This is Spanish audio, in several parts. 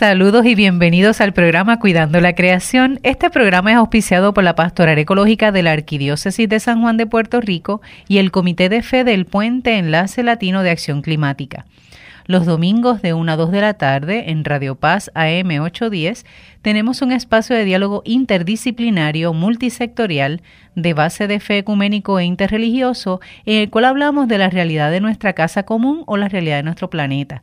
Saludos y bienvenidos al programa Cuidando la Creación. Este programa es auspiciado por la Pastoral Ecológica de la Arquidiócesis de San Juan de Puerto Rico y el Comité de Fe del Puente Enlace Latino de Acción Climática. Los domingos de 1 a 2 de la tarde en Radio Paz AM 810 tenemos un espacio de diálogo interdisciplinario multisectorial de base de fe ecuménico e interreligioso en el cual hablamos de la realidad de nuestra casa común o la realidad de nuestro planeta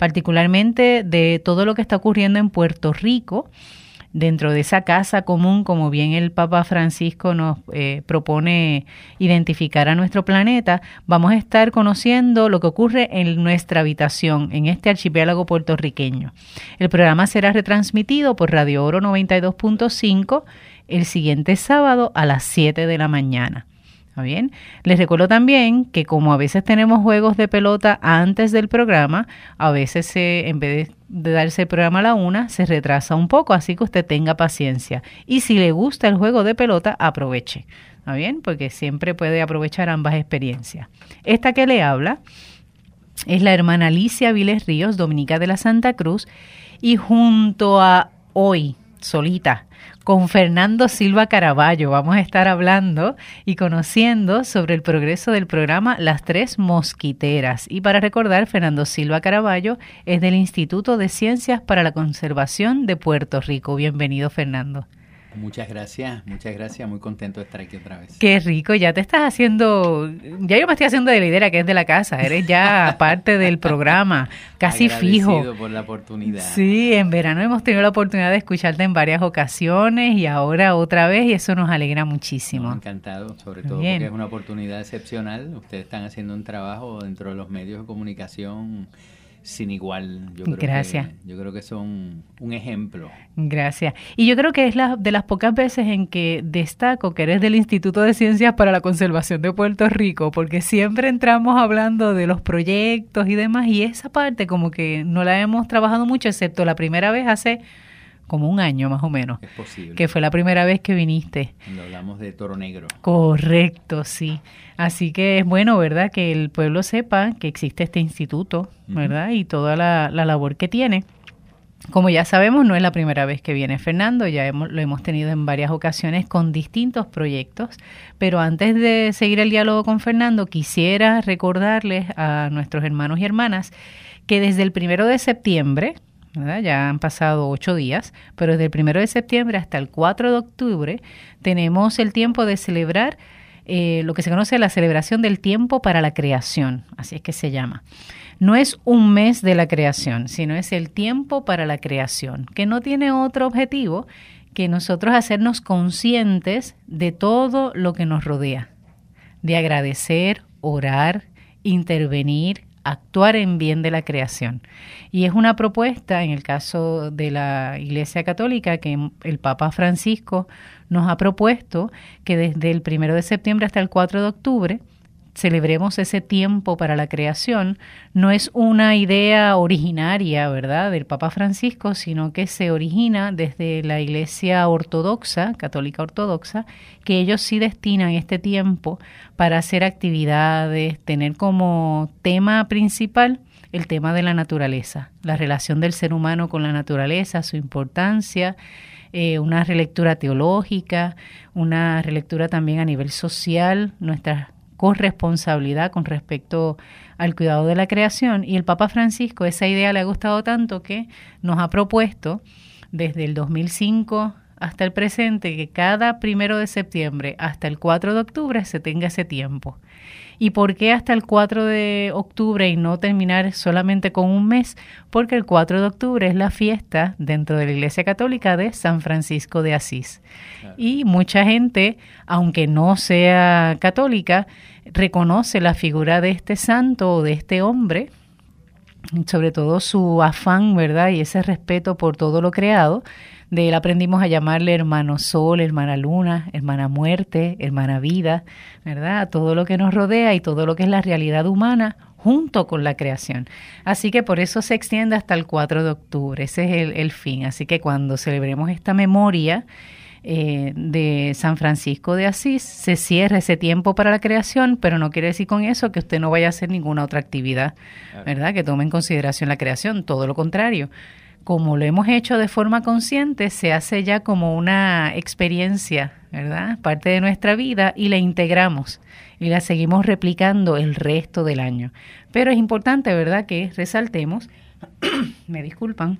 particularmente de todo lo que está ocurriendo en Puerto Rico, dentro de esa casa común, como bien el Papa Francisco nos eh, propone identificar a nuestro planeta, vamos a estar conociendo lo que ocurre en nuestra habitación, en este archipiélago puertorriqueño. El programa será retransmitido por Radio Oro 92.5 el siguiente sábado a las 7 de la mañana bien? Les recuerdo también que como a veces tenemos juegos de pelota antes del programa, a veces en vez de, darse el programa a la una, se retrasa un poco, así que usted tenga paciencia. Y si le gusta el juego de pelota, aproveche. ¿Está bien? Porque siempre puede aprovechar ambas experiencias. Esta que le habla es la hermana Alicia Viles Ríos, dominica de la Santa Cruz, y junto a hoy, solita, con Fernando Silva Caraballo. Vamos a estar hablando y conociendo sobre el progreso del programa Las Tres Mosquiteras. Y para recordar, Fernando Silva Caraballo es del Instituto de Ciencias para la Conservación de Puerto Rico. Bienvenido, Fernando. Muchas gracias, muchas gracias, muy contento de estar aquí otra vez. Qué rico, ya te estás haciendo, ya yo me estoy haciendo de lidera que es de la casa, eres ya parte del programa, casi fijo. por la oportunidad. Sí, en verano hemos tenido la oportunidad de escucharte en varias ocasiones y ahora otra vez y eso nos alegra muchísimo. encantado, sobre todo porque es una oportunidad excepcional, ustedes están haciendo un trabajo dentro de los medios de comunicación sin igual. Yo creo Gracias. Que, yo creo que son un ejemplo. Gracias. Y yo creo que es la, de las pocas veces en que destaco que eres del Instituto de Ciencias para la Conservación de Puerto Rico, porque siempre entramos hablando de los proyectos y demás, y esa parte como que no la hemos trabajado mucho, excepto la primera vez hace como un año más o menos. Es posible. Que fue la primera vez que viniste. Cuando hablamos de Toro Negro. Correcto, sí. Así que es bueno, ¿verdad? Que el pueblo sepa que existe este instituto, ¿verdad? Y toda la, labor que tiene. Como ya sabemos, no es la primera vez que viene Fernando, ya hemos, lo hemos tenido en varias ocasiones con distintos proyectos, pero antes de seguir el diálogo con Fernando, quisiera recordarles a nuestros hermanos y hermanas que desde el primero de septiembre, ya han pasado ocho días, pero desde el primero de septiembre hasta el 4 de octubre tenemos el tiempo de celebrar eh, lo que se conoce la celebración del tiempo para la creación, así es que se llama. No es un mes de la creación, sino es el tiempo para la creación, que no tiene otro objetivo que nosotros hacernos conscientes de todo lo que nos rodea, de agradecer, orar, intervenir, actuar en bien de la creación. Y es una propuesta, en el caso de la Iglesia Católica, que el Papa Francisco nos ha propuesto que desde el primero de septiembre hasta el 4 de octubre celebremos ese tiempo para la creación, no es una idea originaria, ¿verdad?, del Papa Francisco, sino que se origina desde la Iglesia Ortodoxa, Católica Ortodoxa, que ellos sí destinan este tiempo para hacer actividades, tener como tema principal el tema de la naturaleza, la relación del ser humano con la naturaleza, su importancia, eh, una relectura teológica, una relectura también a nivel social, nuestras corresponsabilidad con respecto al cuidado de la creación. Y el Papa Francisco, esa idea le ha gustado tanto que nos ha propuesto desde el 2005 hasta el presente que cada primero de septiembre hasta el 4 de octubre se tenga ese tiempo. ¿Y por qué hasta el 4 de octubre y no terminar solamente con un mes? Porque el 4 de octubre es la fiesta dentro de la Iglesia Católica de San Francisco de Asís. Y mucha gente, aunque no sea católica, reconoce la figura de este santo o de este hombre, sobre todo su afán, ¿verdad? Y ese respeto por todo lo creado de él aprendimos a llamarle hermano sol, hermana luna, hermana muerte, hermana vida, ¿verdad? todo lo que nos rodea y todo lo que es la realidad humana junto con la creación. Así que por eso se extiende hasta el 4 de octubre, ese es el, fin. Así que cuando celebremos esta memoria, eh, de San Francisco de Asís, se cierra ese tiempo para la creación, pero no quiere decir con eso que usted no vaya a hacer ninguna otra actividad, ¿verdad? Que tome en consideración la creación, todo lo contrario como lo hemos hecho de forma consciente, se hace ya como una experiencia, ¿verdad? Parte de nuestra vida y la integramos y la seguimos replicando el resto del año. Pero es importante, ¿verdad?, que resaltemos, me disculpan,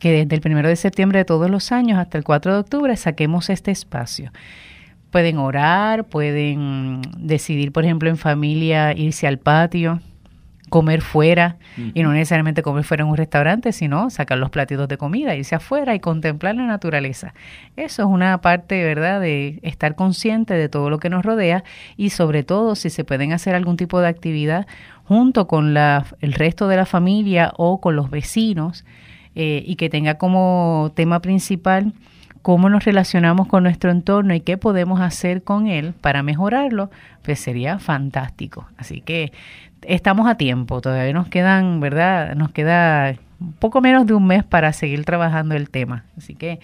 que desde el primero de septiembre de todos los años hasta el 4 de octubre saquemos este espacio. Pueden orar, pueden decidir, por ejemplo, en familia irse al patio, comer fuera y no necesariamente comer fuera en un restaurante, sino sacar los platitos de comida, irse afuera y contemplar la naturaleza. Eso es una parte, ¿verdad?, de estar consciente de todo lo que nos rodea y sobre todo si se pueden hacer algún tipo de actividad junto con la, el resto de la familia o con los vecinos eh, y que tenga como tema principal cómo nos relacionamos con nuestro entorno y qué podemos hacer con él para mejorarlo, pues sería fantástico. Así que estamos a tiempo, todavía nos quedan, ¿verdad? Nos queda poco menos de un mes para seguir trabajando el tema. Así que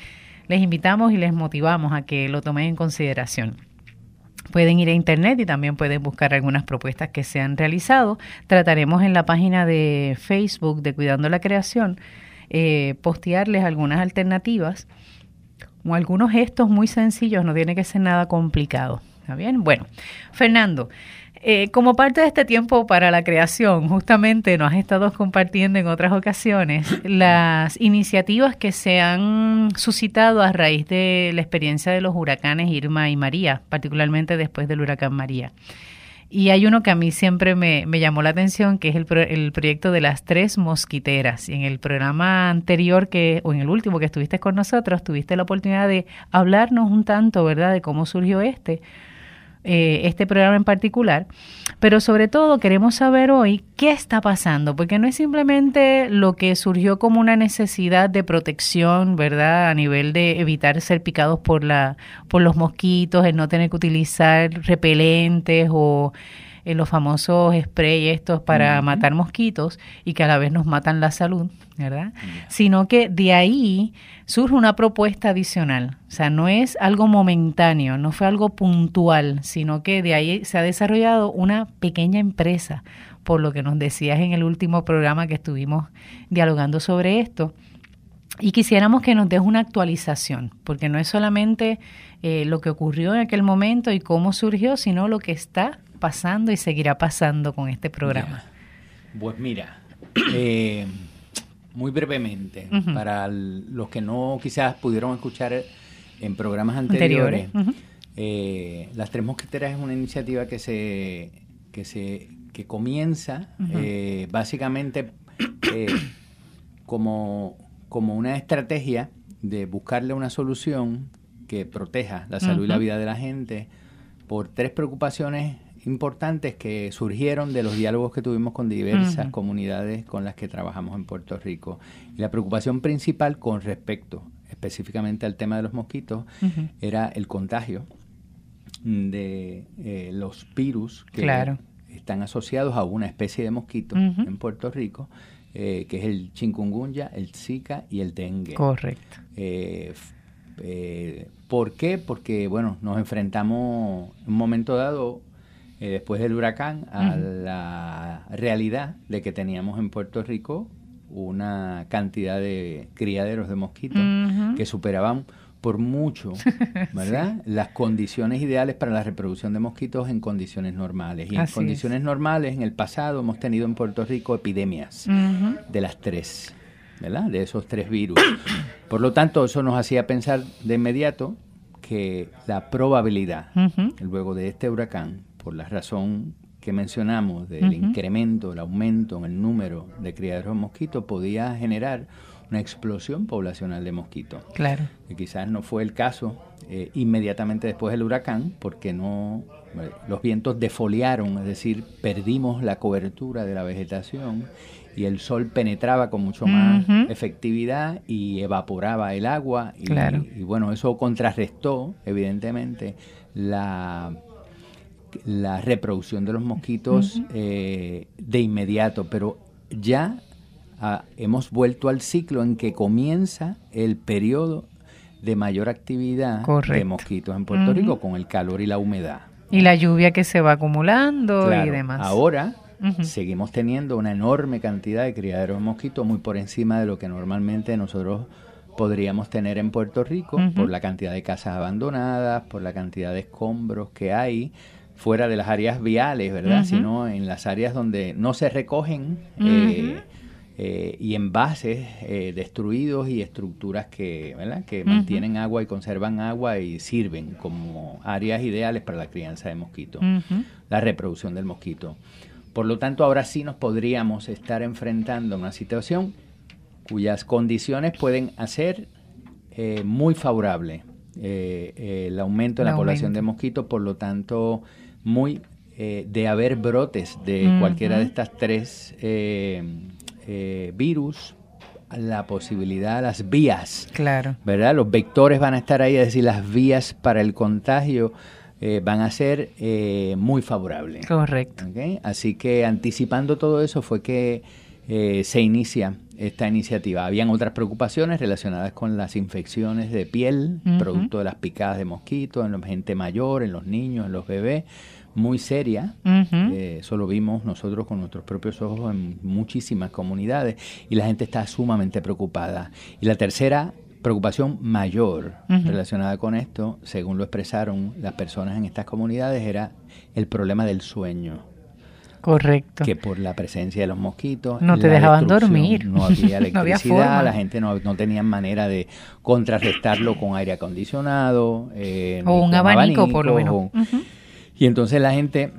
les invitamos y les motivamos a que lo tomen en consideración. Pueden ir a internet y también pueden buscar algunas propuestas que se han realizado. Trataremos en la página de Facebook de Cuidando la Creación eh, postearles algunas alternativas o algunos gestos muy sencillos, no tiene que ser nada complicado. ¿Está bien? Bueno, Fernando, eh, como parte de este tiempo para la creación, justamente nos has estado compartiendo en otras ocasiones las iniciativas que se han suscitado a raíz de la experiencia de los huracanes Irma y María, particularmente después del huracán María. Y hay uno que a mí siempre me, llamó la atención, que es el, el, proyecto de las tres mosquiteras. Y en el programa anterior, que, o en el último que estuviste con nosotros, tuviste la oportunidad de hablarnos un tanto, ¿verdad?, de cómo surgió este. Eh, este programa en particular, pero sobre todo queremos saber hoy qué está pasando, porque no es simplemente lo que surgió como una necesidad de protección, ¿verdad? A nivel de evitar ser picados por, la, por los mosquitos, el no tener que utilizar repelentes o eh, los famosos spray estos para matar mosquitos y que a la vez nos matan la salud, ¿verdad? Sino que de ahí surge una propuesta adicional. O sea, no es algo momentáneo, no fue algo puntual, sino que de ahí se ha desarrollado una pequeña empresa, por lo que nos decías en el último programa que estuvimos dialogando sobre esto. Y quisiéramos que nos des una actualización, porque no es solamente eh, lo que ocurrió en aquel momento y cómo surgió, sino lo que está pasando y seguirá pasando con este programa. Pues mira, eh, muy brevemente, para los que no quizás pudieron escuchar en programas anteriores, eh, Las Tres Mosquiteras es una iniciativa que se que se que comienza eh, básicamente eh, como, como una estrategia de buscarle una solución que proteja la salud y la vida de la gente por tres preocupaciones importantes que surgieron de los diálogos que tuvimos con diversas comunidades con las que trabajamos en Puerto Rico. Y la preocupación principal con respecto específicamente al tema de los mosquitos era el contagio de eh, los virus que están asociados a una especie de mosquito en Puerto Rico, eh, que es el chikungunya, el zika y el dengue. Correcto. Eh, ¿Por qué? Porque, bueno, nos enfrentamos en un momento dado eh, después del huracán a la realidad de que teníamos en Puerto Rico una cantidad de criaderos de mosquitos que superaban por mucho, ¿verdad? Las condiciones ideales para la reproducción de mosquitos en condiciones normales. Y en condiciones normales, en el pasado, hemos tenido en Puerto Rico epidemias de las tres, ¿verdad? De esos tres virus. Por lo tanto, eso nos hacía pensar de inmediato que la probabilidad, luego de este huracán, por la razón que mencionamos del incremento, el aumento en el número de criaderos de mosquitos, podía generar una explosión poblacional de mosquitos. Claro. Que quizás no fue el caso eh, inmediatamente después del huracán, porque no eh, los vientos defoliaron, es decir, perdimos la cobertura de la vegetación y el sol penetraba con mucho más efectividad y evaporaba el agua y, y bueno, eso contrarrestó evidentemente la la reproducción de los mosquitos eh, de inmediato, pero ya ah, hemos vuelto al ciclo en que comienza el periodo de mayor actividad de mosquitos en Puerto Rico con el calor y la humedad. Y la lluvia que se va acumulando y demás. Ahora seguimos teniendo una enorme cantidad de criaderos de mosquitos, muy por encima de lo que normalmente nosotros podríamos tener en Puerto Rico, por la cantidad de casas abandonadas, por la cantidad de escombros que hay fuera de las áreas viales, ¿verdad? Sino en las áreas donde no se recogen eh, eh, y envases eh, destruidos y estructuras que, ¿verdad? que mantienen agua y conservan agua y sirven como áreas ideales para la crianza de mosquitos, la reproducción del mosquito. Por lo tanto, ahora sí nos podríamos estar enfrentando a una situación cuyas condiciones pueden hacer eh, muy favorable el aumento de la población de mosquitos, por lo tanto, muy de haber brotes de cualquiera de estas tres eh, virus, la posibilidad, las vías. Claro. ¿Verdad? Los vectores van a estar ahí, es decir, las vías para el contagio eh, van a ser eh, muy favorables. Correcto. Así que anticipando todo eso fue que se inicia esta iniciativa. Habían otras preocupaciones relacionadas con las infecciones de piel, producto de las picadas de mosquitos en la gente mayor, en los niños, en los bebés muy seria. Eh, eso lo vimos nosotros con nuestros propios ojos en muchísimas comunidades y la gente está sumamente preocupada. Y la tercera preocupación mayor relacionada con esto, según lo expresaron las personas en estas comunidades, era el problema del sueño. Correcto. Que por la presencia de los mosquitos. No te dejaban dormir. No había electricidad, la gente no, no tenía manera de contrarrestarlo con aire acondicionado. Eh, o un abanico, por lo menos. Y entonces la gente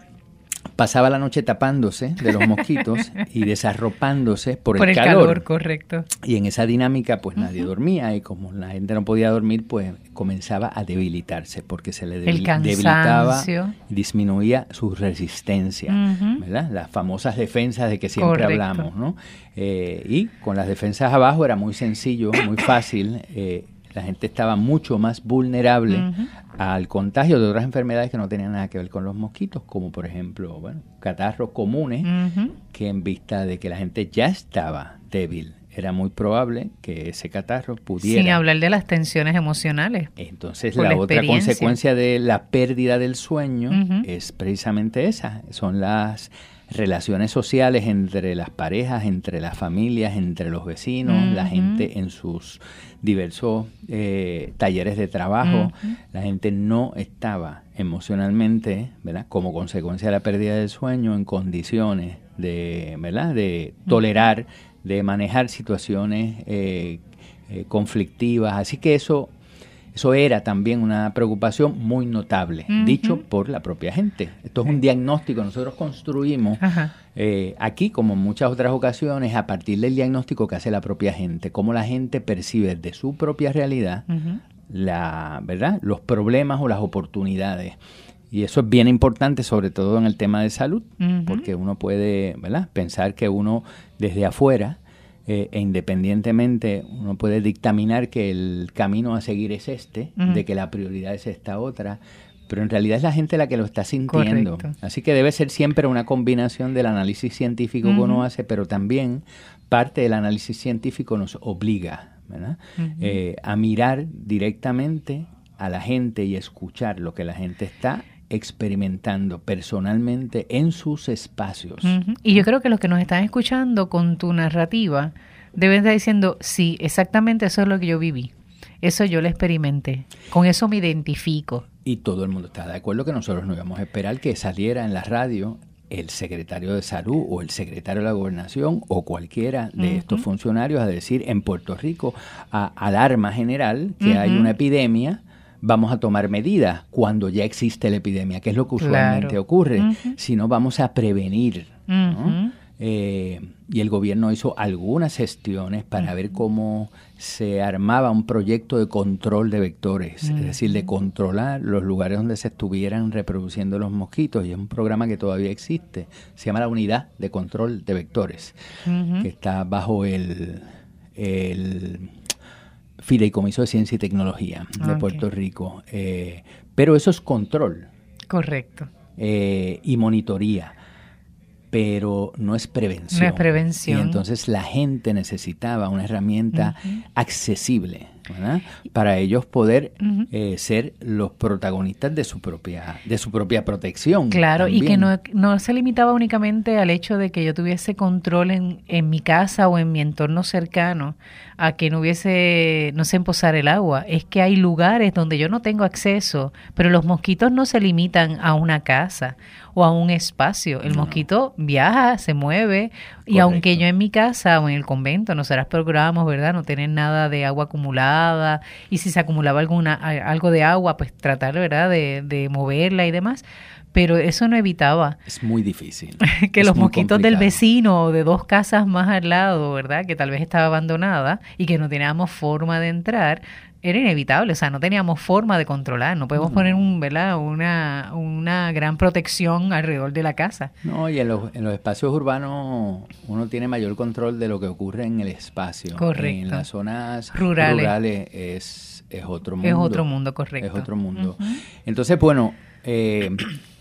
pasaba la noche tapándose de los mosquitos y desarropándose por, por el, calor. correcto. Y en esa dinámica pues nadie dormía y como la gente no podía dormir pues comenzaba a debilitarse porque se le debilitaba y disminuía su resistencia, ¿verdad? Las famosas defensas de que siempre hablamos, ¿no? Eh, y con las defensas abajo era muy sencillo, muy fácil. Eh, la gente estaba mucho más vulnerable al contagio de otras enfermedades que no tenían nada que ver con los mosquitos, como por ejemplo, bueno, catarros comunes, que en vista de que la gente ya estaba débil, era muy probable que ese catarro pudiera... Sin hablar de las tensiones emocionales. Entonces la, otra consecuencia de la pérdida del sueño es precisamente esa, son las relaciones sociales entre las parejas, entre las familias, entre los vecinos, la gente en sus diversos eh, talleres de trabajo, la gente no estaba emocionalmente, ¿verdad? Como consecuencia de la pérdida del sueño, en condiciones de, ¿verdad? De tolerar, de manejar situaciones eh, eh, conflictivas. Así que eso eso era también una preocupación muy notable, dicho por la propia gente. Esto es un diagnóstico, nosotros construimos eh, aquí, como en muchas otras ocasiones, a partir del diagnóstico que hace la propia gente, cómo la gente percibe de su propia realidad la, ¿verdad? los problemas o las oportunidades. Y eso es bien importante, sobre todo en el tema de salud, porque uno puede ¿verdad? pensar que uno desde afuera eh, e independientemente uno puede dictaminar que el camino a seguir es este, de que la prioridad es esta otra, pero en realidad es la gente la que lo está sintiendo. Así que debe ser siempre una combinación del análisis científico que uno hace, pero también parte del análisis científico nos obliga eh, a mirar directamente a la gente y escuchar lo que la gente está experimentando personalmente en sus espacios. Y yo creo que los que nos están escuchando con tu narrativa deben estar diciendo, sí, exactamente eso es lo que yo viví. Eso yo lo experimenté. Con eso me identifico. Y todo el mundo está de acuerdo que nosotros no íbamos a esperar que saliera en la radio el secretario de salud o el secretario de la gobernación o cualquiera de estos funcionarios a decir en Puerto Rico a alarma general que hay una epidemia vamos a tomar medidas cuando ya existe la epidemia, que es lo que usualmente ocurre, sino vamos a prevenir. Eh, y el gobierno hizo algunas gestiones para ver cómo se armaba un proyecto de control de vectores, es decir, de controlar los lugares donde se estuvieran reproduciendo los mosquitos. Y es un programa que todavía existe, se llama la Unidad de Control de Vectores, que está bajo el, el Fideicomiso de Ciencia y Tecnología de Puerto Rico. Eh, pero eso es control. Correcto. Eh, y monitoría. Pero no es prevención. No es prevención. Y entonces la gente necesitaba una herramienta accesible para ellos poder eh, ser los protagonistas de su propia de su propia protección. Claro, y que no, no, se limitaba únicamente al hecho de que yo tuviese control en, en mi casa o en mi entorno cercano a que no hubiese, no sé, emposar el agua. Es que hay lugares donde yo no tengo acceso, pero los mosquitos no se limitan a una casa o a un espacio. El mosquito viaja, se mueve y aunque yo en mi casa o en el convento, nosotras procuramos, ¿verdad? No tener nada de agua acumulada y si se acumulaba alguna algo de agua, pues tratar, ¿verdad? De, de moverla y demás pero eso no evitaba. Es muy difícil. que los mosquitos del vecino o de dos casas más al lado, ¿verdad? Que tal vez estaba abandonada y que no teníamos forma de entrar, era inevitable, o sea, no teníamos forma de controlar, no podemos poner un, ¿verdad? Una, una gran protección alrededor de la casa. No, y en los, en los espacios urbanos uno tiene mayor control de lo que ocurre en el espacio. Correcto. En las zonas rurales, es, es otro mundo. Es otro mundo, correcto. Es otro mundo. Entonces, bueno, eh,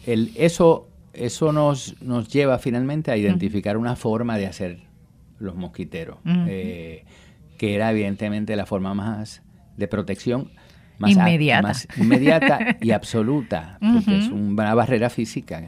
el, eso, eso nos, nos lleva finalmente a identificar una forma de hacer los mosquiteros, eh, que era evidentemente la forma más de protección más inmediata, inmediata y absoluta, porque es una barrera física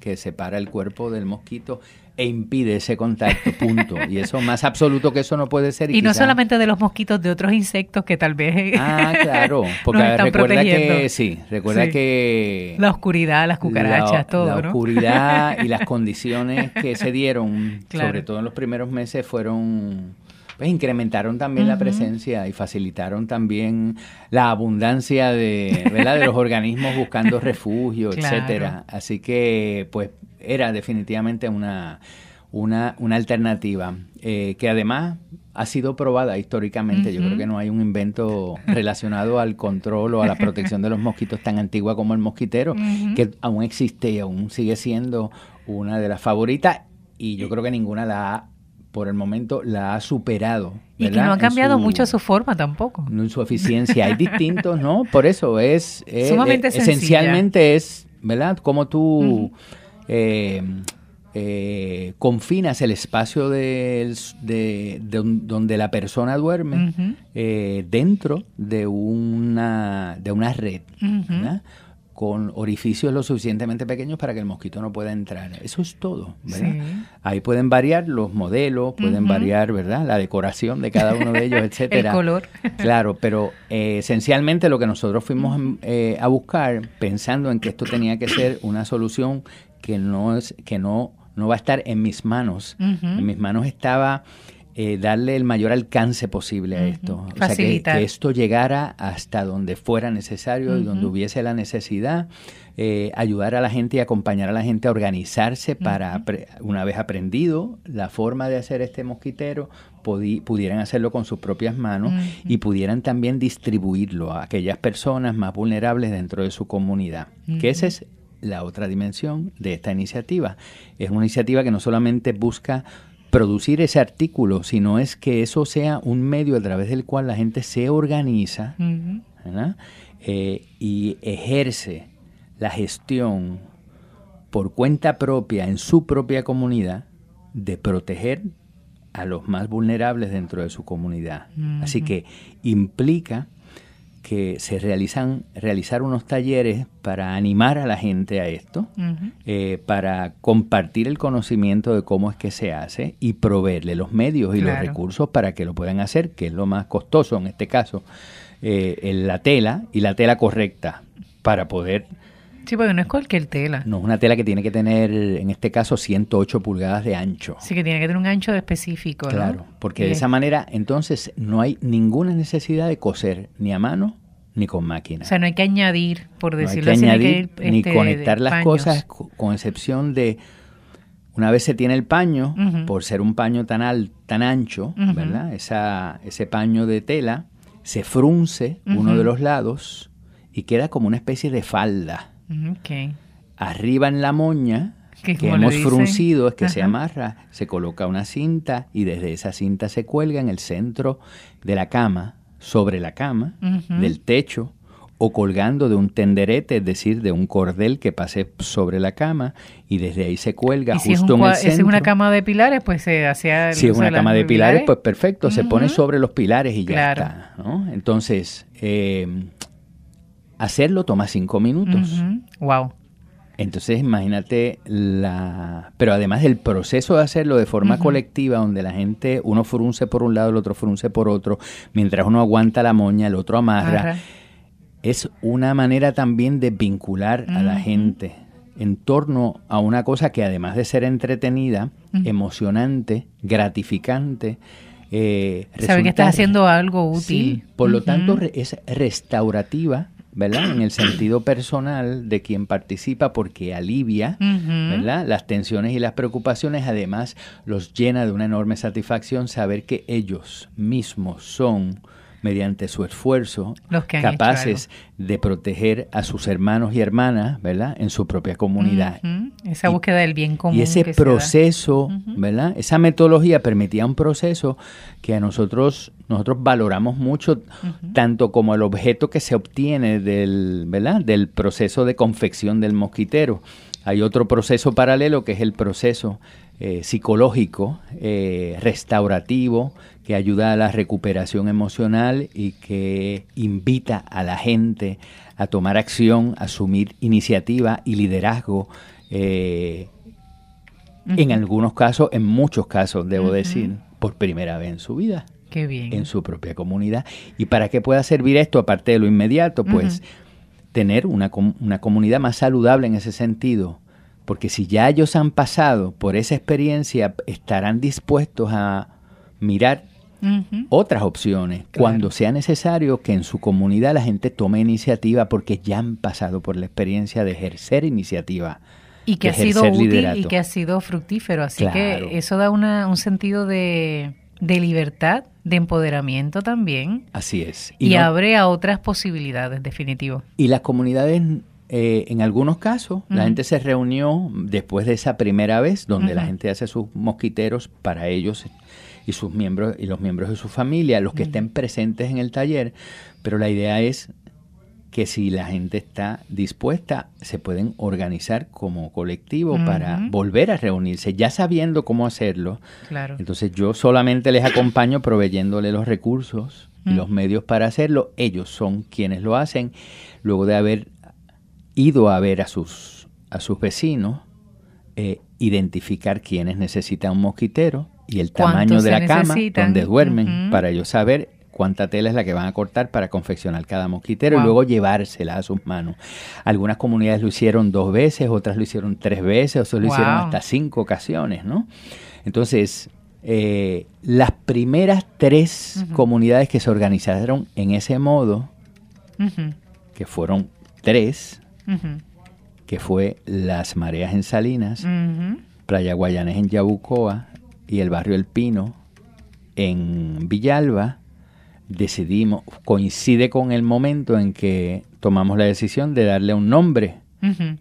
que separa el cuerpo del mosquito e impide ese contacto, punto. Y eso más absoluto que eso no puede ser. Y, no solamente de los mosquitos, de otros insectos que tal vez... Ah, claro, porque recuerda que, sí, recuerda que... La oscuridad, las cucarachas, todo, La oscuridad y las condiciones que se dieron, sobre todo en los primeros meses, fueron pues incrementaron también la presencia y facilitaron también la abundancia de, ¿verdad? de los organismos buscando refugio, etcétera. Así que, pues, era definitivamente una, una, una alternativa eh, que además ha sido probada históricamente. Yo creo que no hay un invento relacionado al control o a la protección de los mosquitos tan antigua como el mosquitero, que aún existe y aún sigue siendo una de las favoritas y yo creo que ninguna la ha por el momento la ha superado. Y que no ha cambiado mucho su forma tampoco. No en su eficiencia. Hay distintos, ¿no? Por eso es... Sumamente esencialmente es, ¿verdad? Como tú... Eh, eh, confinas el espacio de, donde la persona duerme eh, dentro de una, de una red, con orificios lo suficientemente pequeños para que el mosquito no pueda entrar. Eso es todo, Ahí pueden variar los modelos, pueden variar, ¿verdad? La decoración de cada uno de ellos, etcétera. el color. claro, pero esencialmente lo que nosotros fuimos a buscar, pensando en que esto tenía que ser una solución que no es que no no va a estar en mis manos. En mis manos estaba eh, darle el mayor alcance posible a esto. O sea, que, esto llegara hasta donde fuera necesario y donde hubiese la necesidad, eh, ayudar a la gente y acompañar a la gente a organizarse para, una vez aprendido la forma de hacer este mosquitero, pudieran hacerlo con sus propias manos y pudieran también distribuirlo a aquellas personas más vulnerables dentro de su comunidad. Que ese es la otra dimensión de esta iniciativa. Es una iniciativa que no solamente busca producir ese artículo, sino es que eso sea un medio a través del cual la gente se organiza eh, y ejerce la gestión por cuenta propia en su propia comunidad de proteger a los más vulnerables dentro de su comunidad. Así que implica que se realizan realizar unos talleres para animar a la gente a esto, eh, para compartir el conocimiento de cómo es que se hace y proveerle los medios y los recursos para que lo puedan hacer, que es lo más costoso en este caso, eh, la tela y la tela correcta para poder... Sí, porque no es cualquier tela. No, es una tela que tiene que tener, en este caso, 108 pulgadas de ancho. Sí, que tiene que tener un ancho específico. Claro, porque de esa manera entonces no hay ninguna necesidad de coser ni a mano ni con máquina. O sea, no hay que añadir, por decirlo así, añadir, ni, este, conectar las cosas, con excepción de una vez se tiene el paño, por ser un paño tan alto, tan ancho, ¿verdad? Esa, ese paño de tela se frunce uno de los lados y queda como una especie de falda. Okay. Arriba en la moña, que hemos fruncido, es que se amarra, se coloca una cinta y desde esa cinta se cuelga en el centro de la cama sobre la cama, del techo o colgando de un tenderete, es decir, de un cordel que pase sobre la cama y desde ahí se cuelga justo en el centro. Si es una cama de pilares, pues se hacía... Si es una cama de pilares, pues perfecto, se pone sobre los pilares y ya está. ¿no? Entonces, eh, hacerlo toma cinco minutos. Wow. Entonces, imagínate la... Pero además el proceso de hacerlo de forma colectiva, donde la gente, uno frunce por un lado, el otro frunce por otro, mientras uno aguanta la moña, el otro amarra, es una manera también de vincular a la gente en torno a una cosa que además de ser entretenida, emocionante, gratificante, eh, Sabe que estás haciendo algo útil. por lo tanto, es restaurativa ¿verdad? En el sentido personal de quien participa porque alivia, ¿verdad? Las tensiones y las preocupaciones, además los llena de una enorme satisfacción saber que ellos mismos son mediante su esfuerzo, capaces de proteger a sus hermanos y hermanas, ¿verdad? En su propia comunidad. Esa búsqueda del bien común. Y ese proceso, ¿verdad? Esa metodología permitía un proceso que a nosotros nosotros valoramos mucho, tanto como el objeto que se obtiene del, ¿verdad? del proceso de confección del mosquitero. Hay otro proceso paralelo que es el proceso eh, psicológico, eh, restaurativo, que ayuda a la recuperación emocional y que invita a la gente a tomar acción, a asumir iniciativa y liderazgo. Eh, en algunos casos, en muchos casos, debo decir, por primera vez en su vida. Qué bien. En su propia comunidad. ¿Y para qué pueda servir esto, aparte de lo inmediato? Pues tener una, una comunidad más saludable en ese sentido. Porque si ya ellos han pasado por esa experiencia, estarán dispuestos a mirar otras opciones cuando sea necesario que en su comunidad la gente tome iniciativa porque ya han pasado por la experiencia de ejercer iniciativa. Y que ha sido útil y que ha sido fructífero. Así que eso da un sentido de, libertad, de empoderamiento también. Así es. Y, abre a otras posibilidades, definitivo. Y las comunidades eh, en algunos casos, la gente se reunió después de esa primera vez, donde la gente hace sus mosquiteros para ellos y sus miembros y los miembros de su familia, los que estén presentes en el taller, pero la idea es que si la gente está dispuesta, se pueden organizar como colectivo para volver a reunirse, ya sabiendo cómo hacerlo. Claro. Entonces yo solamente les acompaño proveyéndole los recursos y los medios para hacerlo. Ellos son quienes lo hacen. Luego de haber ido a ver a sus, a sus vecinos, eh, identificar quiénes necesitan un mosquitero, y el tamaño de la cama donde duermen para ellos saber cuánta tela es la que van a cortar para confeccionar cada mosquitero y luego llevársela a sus manos. Algunas comunidades lo hicieron dos veces, otras lo hicieron tres veces, otras lo hicieron hasta cinco ocasiones, ¿no? Entonces, eh, las primeras tres comunidades que se organizaron en ese modo, que fueron tres, que fue Las Mareas en Salinas, Playa Guayanes en Yabucoa, y el barrio El Pino en Villalba, decidimos, coincide con el momento en que tomamos la decisión de darle un nombre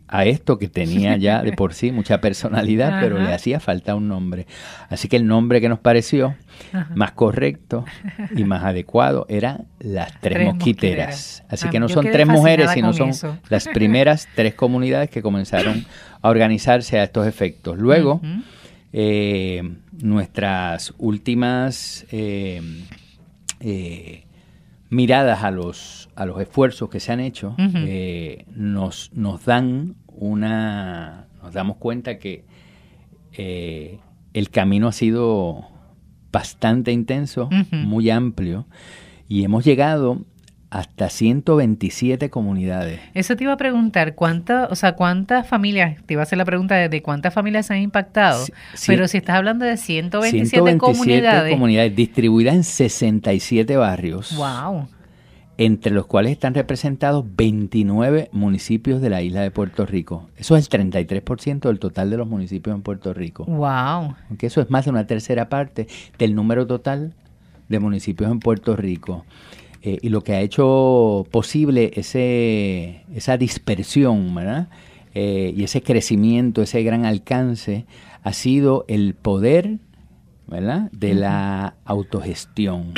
a esto que tenía ya de por sí mucha personalidad, pero le hacía falta un nombre. Así que el nombre que nos pareció más correcto y más adecuado era las tres, mosquiteras. Así ah, que no son tres mujeres, sino son las primeras tres comunidades que comenzaron a organizarse a estos efectos. Luego, eh, nuestras últimas eh, eh, miradas a los, a los esfuerzos que se han hecho nos, nos dan una, nos damos cuenta que el camino ha sido bastante intenso, muy amplio, y hemos llegado hasta 127 comunidades. Eso te iba a preguntar, ¿cuántas, o sea, cuántas familias, te iba a hacer la pregunta de, cuántas familias han impactado, pero si estás hablando de 127, 127 comunidades. comunidades distribuidas en 67 barrios. Wow. Entre los cuales están representados 29 municipios de la isla de Puerto Rico. Eso es el 33% del total de los municipios en Puerto Rico. Wow. Aunque eso es más de una tercera parte del número total de municipios en Puerto Rico. Eh, y lo que ha hecho posible ese, esa dispersión, ¿verdad? Eh, y ese crecimiento, ese gran alcance, ha sido el poder, ¿verdad? De la autogestión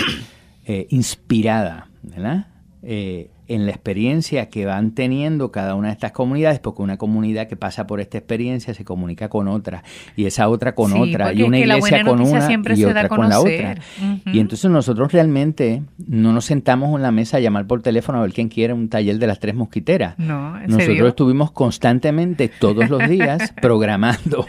eh, inspirada, ¿verdad? En la experiencia que van teniendo cada una de estas comunidades, porque una comunidad que pasa por esta experiencia se comunica con otra, y esa otra con otra, y una iglesia con una y otra con la otra. Y entonces nosotros realmente no nos sentamos en la mesa a llamar por teléfono a ver quién quiere un taller de las tres mosquiteras. No, nosotros estuvimos constantemente todos los días programando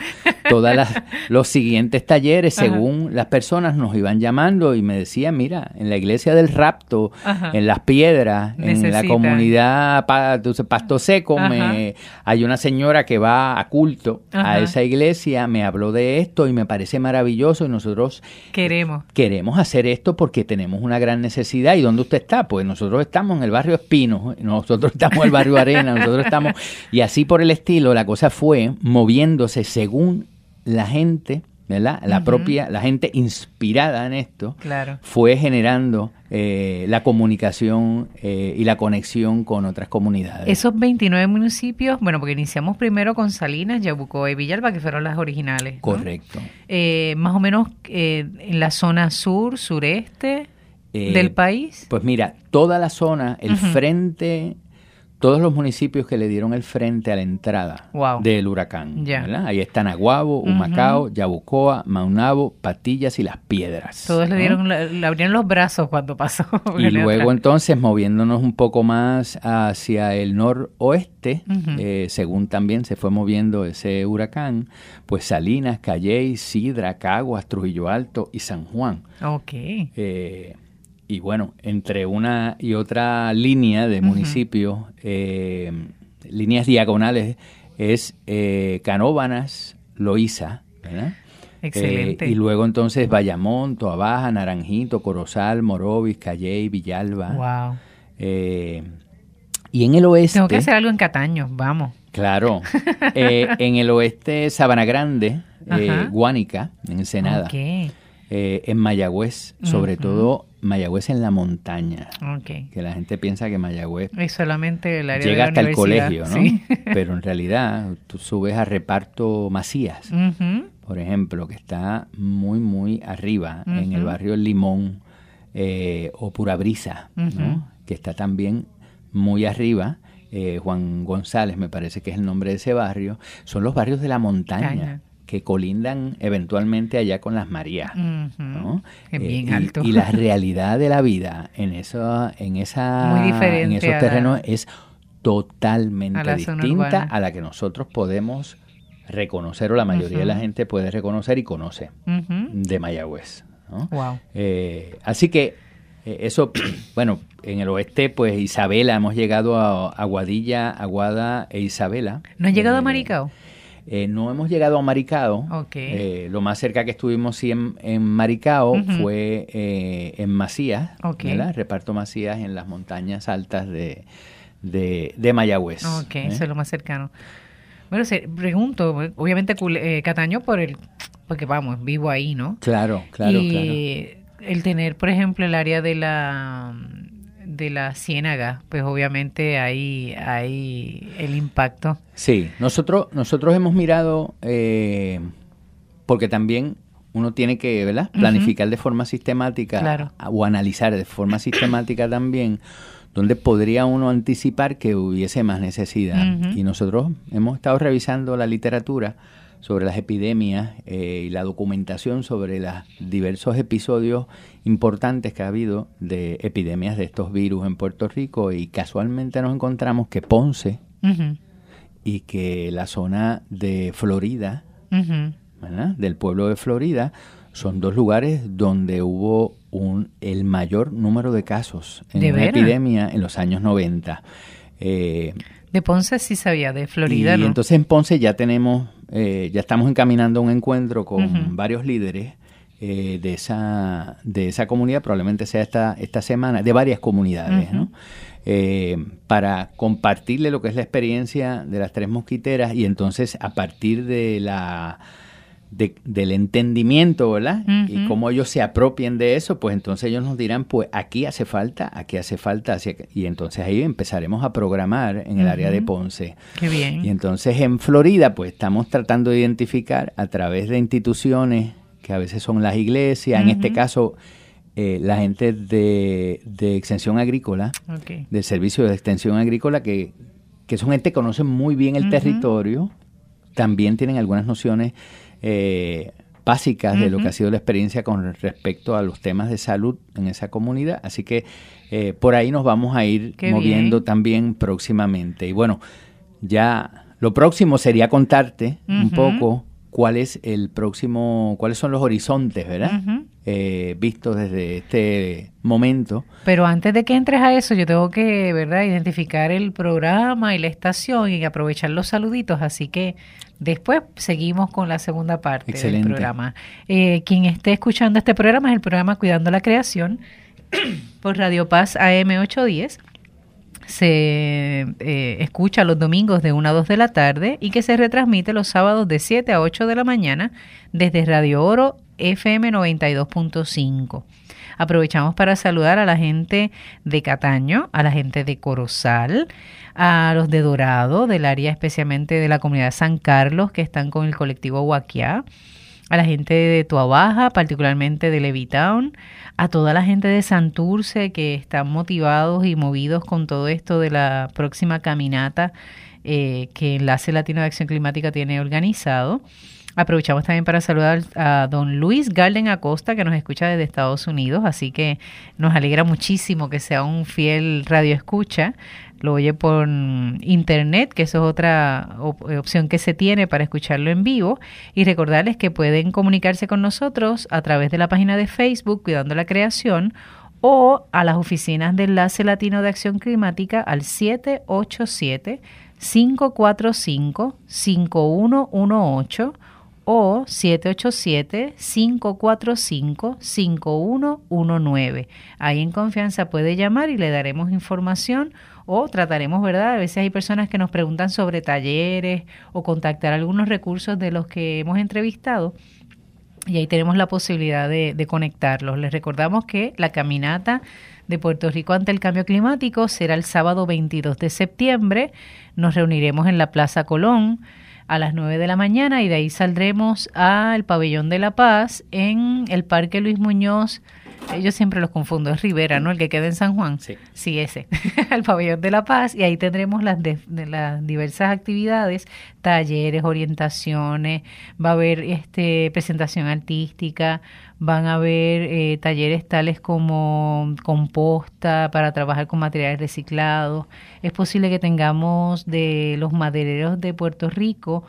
todos los siguientes talleres según las personas nos iban llamando y me decían, mira, en la iglesia del rapto, en las piedras, en la comunidad Pasto Seco, me, hay una señora que va a culto a esa iglesia, me habló de esto y me parece maravilloso y nosotros queremos. Queremos hacer esto porque tenemos una gran necesidad. ¿Y dónde usted está? Pues nosotros estamos en el barrio Espino, nosotros estamos en el barrio Arena, nosotros estamos... Y así por el estilo, la cosa fue moviéndose según la gente ¿verdad? La propia, la gente inspirada en esto fue generando eh, la comunicación eh, y la conexión con otras comunidades. Esos 29 municipios, bueno, porque iniciamos primero con Salinas, Yabucoa y Villalba, que fueron las originales. Correcto. Eh, más o menos en la zona sur, sureste del país. Pues mira, toda la zona, el frente todos los municipios que le dieron el frente a la entrada del huracán. Ahí están Aguabo, Humacao, Yabucoa, Maunabo, Patillas y Las Piedras. Todos le dieron, le abrieron los brazos cuando pasó. Y luego entonces moviéndonos un poco más hacia el noroeste, eh, según también se fue moviendo ese huracán, pues Salinas, Calley, Sidra, Caguas, Trujillo Alto y San Juan. Ok. Eh, y bueno, entre una y otra línea de municipios, eh, líneas diagonales, es eh, Canóbanas, Loíza, ¿verdad? Excelente. Eh, y luego entonces Bayamón, Toabaja, Naranjito, Corozal, Morovis, Calley, Villalba. Wow. y en el oeste... Tengo que hacer algo en Cataño, vamos. Claro. en el oeste, Sabana Grande, Guánica, en Ensenada. Okay. En Mayagüez, sobre todo Mayagüez en la montaña. Que la gente piensa que Mayagüez es solamente el área llega hasta el colegio, ¿no? Pero en realidad tú subes a reparto Macías, por ejemplo, que está muy, muy arriba en el barrio Limón eh, o Pura Brisa, ¿no? que está también muy arriba. Eh, Juan González, me parece que es el nombre de ese barrio, son los barrios de la montaña que colindan eventualmente allá con las Marías. ¿no? bien eh, alto. Y, la realidad de la vida en, eso, en, esa, en esos terrenos es totalmente distinta a la que nosotros podemos reconocer o la mayoría de la gente puede reconocer y conoce de Mayagüez. Wow. Eh, así que eh, eso, bueno, en el oeste, pues Isabela, hemos llegado a Aguadilla, Aguada e Isabela. ¿No han llegado a Maricao? Eh, no hemos llegado a Maricao. Eh, lo más cerca que estuvimos sí en, Maricao fue eh, en Macías, Reparto Macías en las montañas altas de, de, Mayagüez. Ok, eso es lo más cercano. Bueno, se, pregunto, obviamente Cataño por el, porque vamos, vivo ahí, ¿no? Claro, claro, y El tener, por ejemplo, el área de la de la ciénaga, pues obviamente hay, hay el impacto. Sí, nosotros, nosotros hemos mirado, eh, porque también uno tiene que ¿verdad? planificar de forma sistemática o analizar de forma sistemática también donde podría uno anticipar que hubiese más necesidad. Y nosotros hemos estado revisando la literatura sobre las epidemias eh, y la documentación sobre los diversos episodios importantes que ha habido de epidemias de estos virus en Puerto Rico y casualmente nos encontramos que Ponce y que la zona de Florida, del pueblo de Florida, son dos lugares donde hubo un, el mayor número de casos en una epidemia en los años 90. Eh, de Ponce sí sabía, de Florida y entonces en Ponce ya tenemos, eh, ya estamos encaminando un encuentro con varios líderes eh, de, esa, de esa comunidad, probablemente sea esta, esta semana, de varias comunidades, ¿no? para compartirle lo que es la experiencia de las tres mosquiteras y entonces a partir de la del entendimiento, ¿verdad? Y cómo ellos se apropien de eso, pues entonces ellos nos dirán, pues aquí hace falta, aquí hace falta, y entonces ahí empezaremos a programar en el área de Ponce. Qué bien. Y entonces en Florida, pues estamos tratando de identificar a través de instituciones que a veces son las iglesias, en este caso eh, la gente de, extensión agrícola, del servicio de extensión agrícola, que, que son gente que conocen muy bien el territorio, también tienen algunas nociones eh, básicas de lo que ha sido la experiencia con respecto a los temas de salud en esa comunidad. Así que eh, por ahí nos vamos a ir moviendo también próximamente. Y bueno, ya lo próximo sería contarte un poco cuál es el próximo, cuáles son los horizontes, ¿verdad? Eh, vistos desde este momento. Pero antes de que entres a eso, yo tengo que, ¿verdad?, identificar el programa y la estación y aprovechar los saluditos, así que Después seguimos con la segunda parte del programa. Eh, quien esté escuchando este programa es el programa Cuidando la Creación por Radio Paz AM 810. Se eh, escucha los domingos de 1 a 2 de la tarde y que se retransmite los sábados de 7 a 8 de la mañana desde Radio Oro FM 92.5. Aprovechamos para saludar a la gente de Cataño, a la gente de Corozal, a los de Dorado, del área especialmente de la comunidad San Carlos, que están con el colectivo Huaquiá, a la gente de Tuabaja, particularmente de Levitown, a toda la gente de Santurce que están motivados y movidos con todo esto de la próxima caminata eh, que Enlace Latino de Acción Climática tiene organizado Aprovechamos también para saludar a don Luis Garden Acosta, que nos escucha desde Estados Unidos, así que nos alegra muchísimo que sea un fiel radio escucha. Lo oye por internet, que eso es otra opción que se tiene para escucharlo en vivo. Y recordarles que pueden comunicarse con nosotros a través de la página de Facebook Cuidando la Creación o a las oficinas de Enlace Latino de Acción Climática al 787 545 5118 o 787-545-5119. Ahí en confianza puede llamar y le daremos información o trataremos, ¿verdad? A veces hay personas que nos preguntan sobre talleres o contactar algunos recursos de los que hemos entrevistado y ahí tenemos la posibilidad de, de conectarlos. Les recordamos que la caminata de Puerto Rico ante el cambio climático será el sábado 22 de septiembre. Nos reuniremos en la Plaza Colón a las 9 de la mañana y de ahí saldremos al Pabellón de la Paz en el Parque Luis Muñoz. Yo siempre los confundo, es Rivera, ¿no? El que queda en San Juan. Sí, sí ese, al Pabellón de la Paz y ahí tendremos las, de, las diversas actividades, talleres, orientaciones, va a haber este presentación artística, van a haber eh, talleres tales como composta para trabajar con materiales reciclados. Es posible que tengamos de los madereros de Puerto Rico,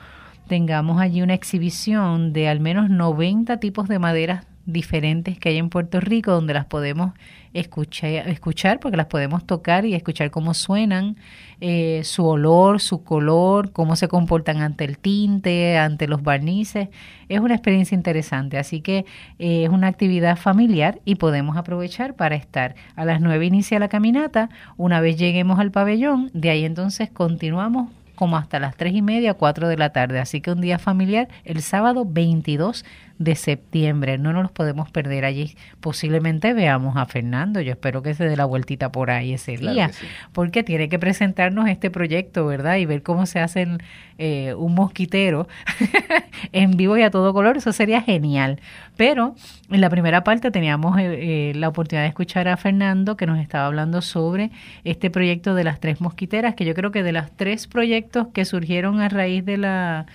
tengamos allí una exhibición de al menos 90 tipos de maderas diferentes que hay en Puerto Rico donde las podemos escuchar, escuchar porque las podemos tocar y escuchar cómo suenan, eh, su olor, su color, cómo se comportan ante el tinte, ante los barnices. Es una experiencia interesante, así que eh, es una actividad familiar y podemos aprovechar para estar. A las nueve inicia la caminata, una vez lleguemos al pabellón, de ahí entonces continuamos como hasta las tres y media, cuatro de la tarde. Así que un día familiar el sábado 22 de septiembre. No nos los podemos perder allí. Posiblemente veamos a Fernando. Yo espero que se dé la vueltita por ahí ese día, porque tiene que presentarnos este proyecto, ¿verdad? Y ver cómo se hace eh, un mosquitero en vivo y a todo color. Eso sería genial. Pero en la primera parte teníamos eh, eh, la oportunidad de escuchar a Fernando que nos estaba hablando sobre este proyecto de las tres mosquiteras, que yo creo que de los tres proyectos que surgieron a raíz de la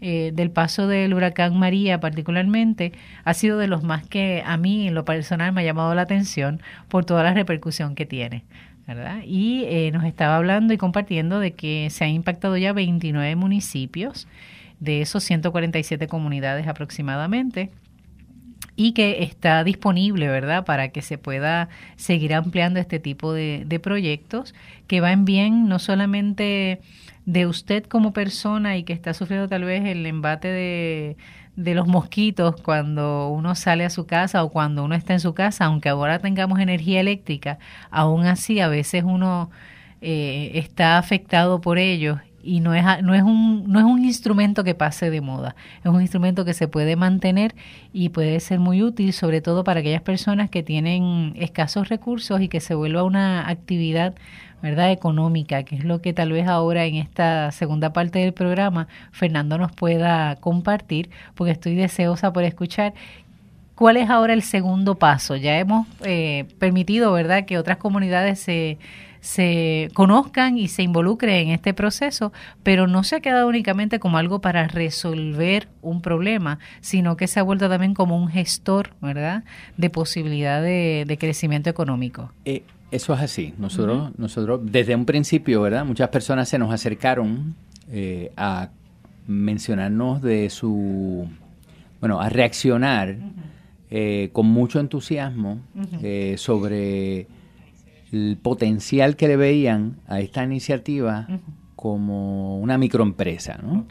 eh, del paso del huracán María particularmente ha sido de los más que a mí en lo personal me ha llamado la atención por toda la repercusión que tiene. ¿verdad? Y eh, nos estaba hablando y compartiendo de que se han impactado ya 29 municipios, de esos 147 comunidades aproximadamente, y que está disponible, ¿verdad?, para que se pueda seguir ampliando este tipo de, de proyectos que van bien no solamente de usted como persona y que está sufriendo tal vez el embate de, de los mosquitos cuando uno sale a su casa o cuando uno está en su casa, aunque ahora tengamos energía eléctrica, aún así a veces uno eh, está afectado por ellos y no es, no, es un, no es un instrumento que pase de moda, es un instrumento que se puede mantener y puede ser muy útil, sobre todo para aquellas personas que tienen escasos recursos y que se vuelva una actividad ¿verdad? económica, que es lo que tal vez ahora en esta segunda parte del programa Fernando nos pueda compartir, porque estoy deseosa por escuchar ¿cuál es ahora el segundo paso? Ya hemos eh, permitido, ¿verdad?, que otras comunidades se, se conozcan y se involucren en este proceso, pero no se ha quedado únicamente como algo para resolver un problema, sino que se ha vuelto también como un gestor, ¿verdad?, de posibilidad de, crecimiento económico. Eh, eso es así. Nosotros, nosotros desde un principio, ¿verdad? Muchas personas se nos acercaron eh, a mencionarnos de su, bueno, a reaccionar eh, con mucho entusiasmo eh, sobre el potencial que le veían a esta iniciativa como una microempresa. ¿no?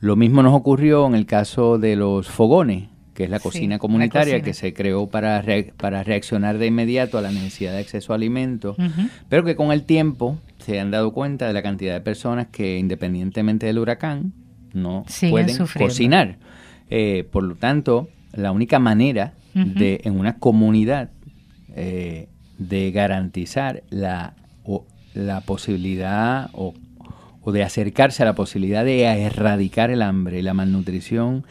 Lo mismo nos ocurrió en el caso de los fogones que es la cocina comunitaria que se creó para, para reaccionar de inmediato a la necesidad de acceso a alimentos, pero que con el tiempo se han dado cuenta de la cantidad de personas que independientemente del huracán no pueden cocinar. Eh, por lo tanto, la única manera de en una comunidad eh, de garantizar la, o, la posibilidad o, o, de acercarse a la posibilidad de erradicar el hambre y la malnutrición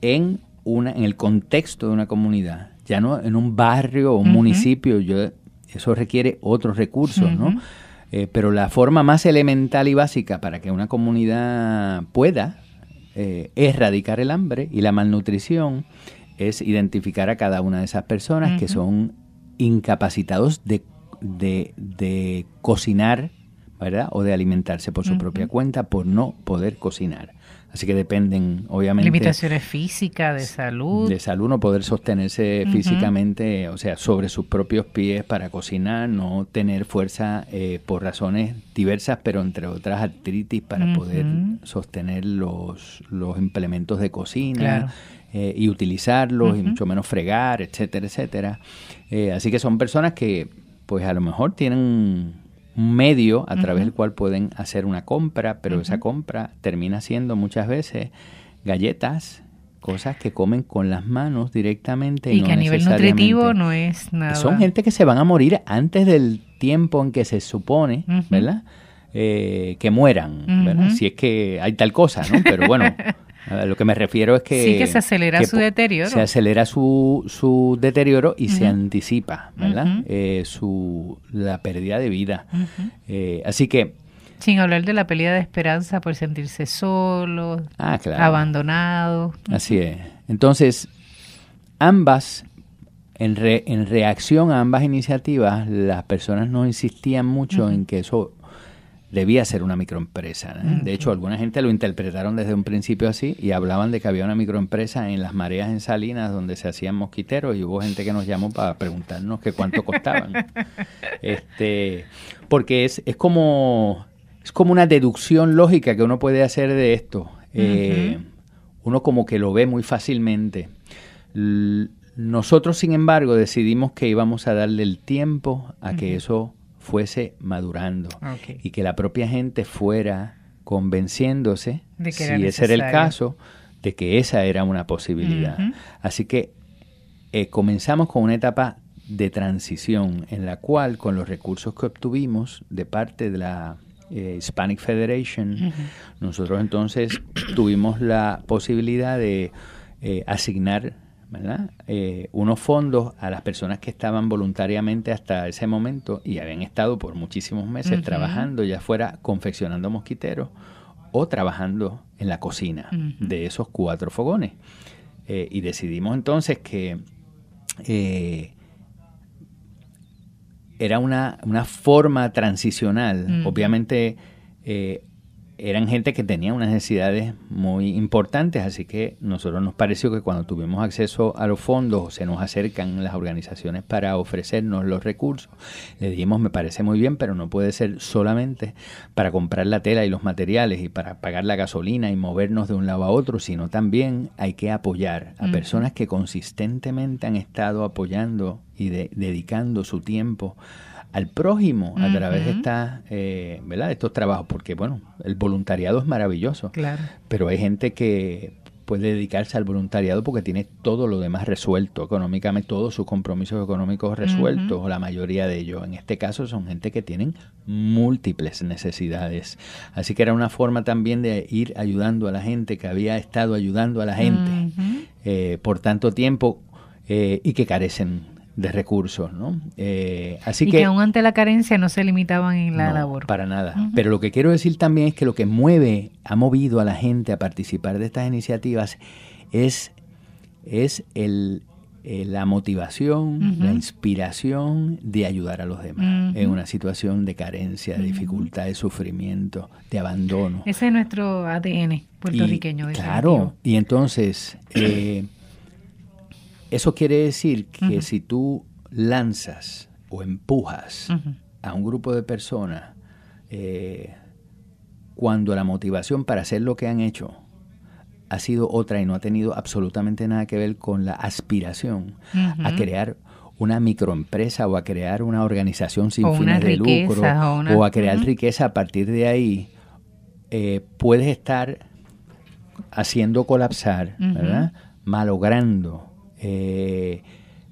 en una, en el contexto de una comunidad, ya no en un barrio o un municipio, yo, eso requiere otros recursos, ¿no? Eh, pero la forma más elemental y básica para que una comunidad pueda eh, erradicar el hambre y la malnutrición es identificar a cada una de esas personas que son incapacitados de, de, cocinar, ¿verdad? O de alimentarse por su propia cuenta por no poder cocinar. Así que dependen, obviamente. Limitaciones físicas, de salud. De salud, no poder sostenerse físicamente, o sea, sobre sus propios pies para cocinar, no tener fuerza eh, por razones diversas, pero entre otras artritis para poder sostener los, los implementos de cocina. Eh, y utilizarlos, y mucho menos fregar, etcétera, etcétera. Eh, así que son personas que, pues a lo mejor tienen un medio a través del cual pueden hacer una compra, pero esa compra termina siendo muchas veces galletas, cosas que comen con las manos directamente. Y, que a nivel nutritivo no es nada. Son gente que se van a morir antes del tiempo en que se supone, ¿verdad? Eh, que mueran, ¿verdad? Si es que hay tal cosa, ¿no? Pero bueno, lo que me refiero es que... Sí, que se acelera su deterioro. Se acelera su, su deterioro y se anticipa, ¿verdad? Eh, su, la pérdida de vida. Eh, así que... Sin hablar de la pérdida de esperanza por sentirse solo, ah, abandonado. Así es. Entonces, ambas, en, en reacción a ambas iniciativas, las personas no insistían mucho en que eso debía ser una microempresa. De hecho, alguna gente lo interpretaron desde un principio así y hablaban de que había una microempresa en las mareas en Salinas donde se hacían mosquiteros y hubo gente que nos llamó para preguntarnos que cuánto costaban. este, porque es, es como es como una deducción lógica que uno puede hacer de esto. Eh, uno como que lo ve muy fácilmente. nosotros, sin embargo, decidimos que íbamos a darle el tiempo a que eso fuese madurando y que la propia gente fuera convenciéndose, si ese era el caso, de que esa era una posibilidad. Así que eh, comenzamos con una etapa de transición en la cual con los recursos que obtuvimos de parte de la eh, Hispanic Federation, nosotros entonces tuvimos la posibilidad de eh, asignar eh, unos fondos a las personas que estaban voluntariamente hasta ese momento y habían estado por muchísimos meses trabajando, ya fuera confeccionando mosquiteros o trabajando en la cocina de esos cuatro fogones. Eh, y decidimos entonces que eh, era una, una, forma transicional. Obviamente eran gente que tenía unas necesidades muy importantes, así que nosotros nos pareció que cuando tuvimos acceso a los fondos, se nos acercan las organizaciones para ofrecernos los recursos, le dijimos, me parece muy bien, pero no puede ser solamente para comprar la tela y los materiales y para pagar la gasolina y movernos de un lado a otro, sino también hay que apoyar a personas que consistentemente han estado apoyando y dedicando su tiempo al prójimo a través de esta, eh, ¿verdad? estos trabajos, porque bueno, el voluntariado es maravilloso, claro. pero hay gente que puede dedicarse al voluntariado porque tiene todo lo demás resuelto económicamente, todos sus compromisos económicos resueltos, o la mayoría de ellos. En este caso son gente que tienen múltiples necesidades. Así que era una forma también de ir ayudando a la gente que había estado ayudando a la gente eh, por tanto tiempo y que carecen de recursos, ¿no? así y que, aún ante la carencia no se limitaban en la labor. Para nada. Pero lo que quiero decir también es que lo que mueve, ha movido a la gente a participar de estas iniciativas es, es el, eh, la motivación, la inspiración de ayudar a los demás en una situación de carencia, de dificultad, de sufrimiento, de abandono. Ese es nuestro ADN puertorriqueño. claro, y entonces eh, eso quiere decir que si tú lanzas o empujas a un grupo de personas eh, cuando la motivación para hacer lo que han hecho ha sido otra y no ha tenido absolutamente nada que ver con la aspiración a crear una microempresa o a crear una organización sin fines de lucro o, a crear riqueza a partir de ahí, eh, puedes estar haciendo colapsar, malogrando eh,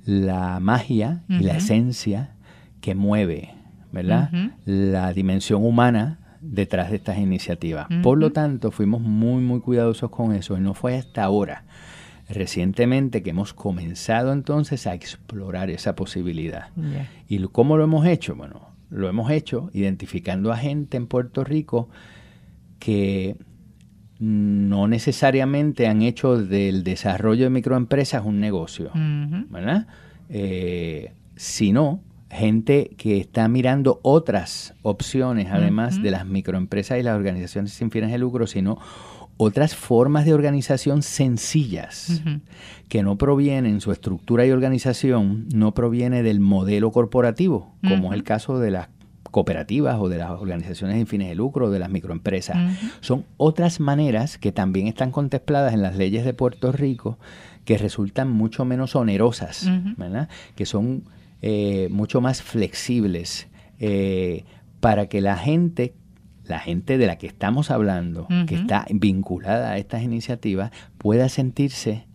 la magia y la esencia que mueve ¿verdad? la dimensión humana detrás de estas iniciativas. Por lo tanto, fuimos muy, muy cuidadosos con eso y no fue hasta ahora, recientemente, que hemos comenzado entonces a explorar esa posibilidad. ¿Y cómo lo hemos hecho? Bueno, lo hemos hecho identificando a gente en Puerto Rico que no necesariamente han hecho del desarrollo de microempresas un negocio, ¿verdad? Eh, sino gente que está mirando otras opciones, además de las microempresas y las organizaciones sin fines de lucro, sino otras formas de organización sencillas que no provienen, su estructura y organización no proviene del modelo corporativo, como es el caso de las cooperativas o de las organizaciones sin fines de lucro o de las microempresas. Son otras maneras que también están contempladas en las leyes de Puerto Rico que resultan mucho menos onerosas, ¿verdad? que son eh, mucho más flexibles eh, para que la gente, la gente de la que estamos hablando, que está vinculada a estas iniciativas, pueda sentirse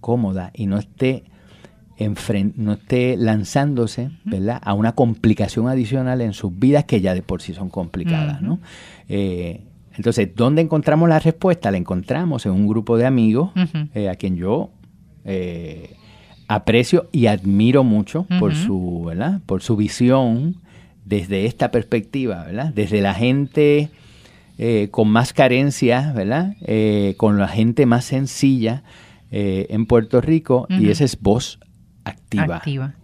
cómoda y no esté no esté lanzándose ¿verdad? a una complicación adicional en sus vidas que ya de por sí son complicadas. ¿no? Eh, entonces, ¿dónde encontramos la respuesta? La encontramos en un grupo de amigos a quien yo aprecio y admiro mucho por su, ¿verdad? Por su visión desde esta perspectiva, ¿verdad? Desde la gente eh, con más carencias, ¿verdad? Eh, con la gente más sencilla eh, en Puerto Rico y esa es voz activa. activa.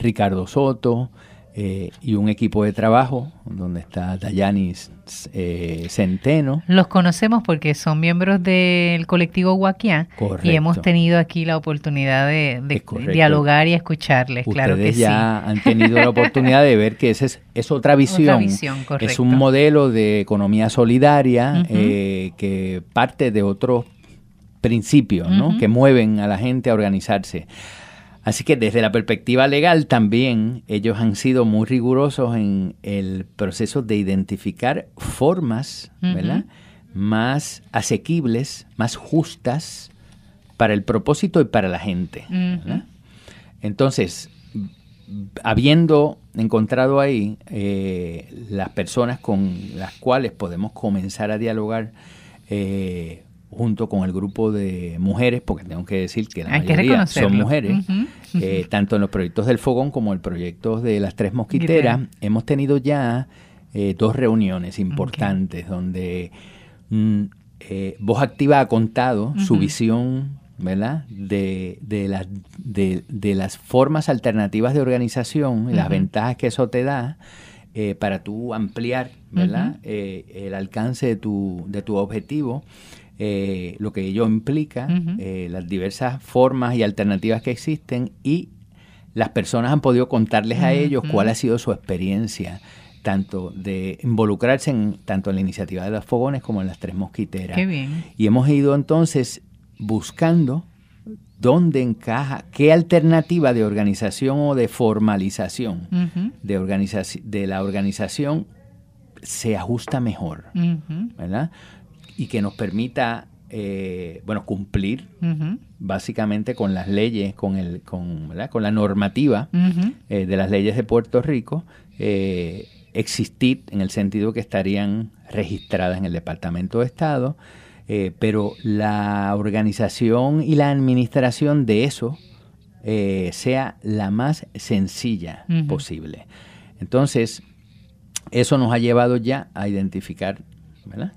Ricardo Soto, eh, y un equipo de trabajo donde está Dayanis eh, Centeno. Los conocemos porque son miembros del colectivo Huaquiá y hemos tenido aquí la oportunidad de, dialogar y escucharles. claro que ya han tenido la oportunidad de ver que esa es, es otra visión. es un modelo de economía solidaria eh, que parte de otros principios ¿no? que mueven a la gente a organizarse. Así que desde la perspectiva legal también ellos han sido muy rigurosos en el proceso de identificar formas más asequibles, más justas para el propósito y para la gente. Entonces, habiendo encontrado ahí eh, las personas con las cuales podemos comenzar a dialogar, eh, junto con el grupo de mujeres, porque tengo que decir que la mayoría son mujeres, eh, tanto en los proyectos del Fogón como el proyecto de las Tres Mosquiteras, hemos tenido ya eh, dos reuniones importantes donde mm, eh, Voz Activa ha contado su visión ¿verdad? De, de, las, de, de, las formas alternativas de organización y las ventajas que eso te da para tú ampliar ¿verdad? el alcance de tu, de tu objetivo eh, lo que ello implica, eh, las diversas formas y alternativas que existen y las personas han podido contarles a ellos cuál ha sido su experiencia tanto de involucrarse en tanto en la iniciativa de los fogones como en las tres mosquiteras. Y hemos ido entonces buscando dónde encaja, qué alternativa de organización o de formalización de, de la organización se ajusta mejor, ¿verdad? Y que nos permita eh, bueno, cumplir básicamente con las leyes, con, el, con, con la normativa eh, de las leyes de Puerto Rico, eh, existir en el sentido que estarían registradas en el Departamento de Estado pero la organización y la administración de eso sea la más sencilla posible. Entonces, eso nos ha llevado ya a identificar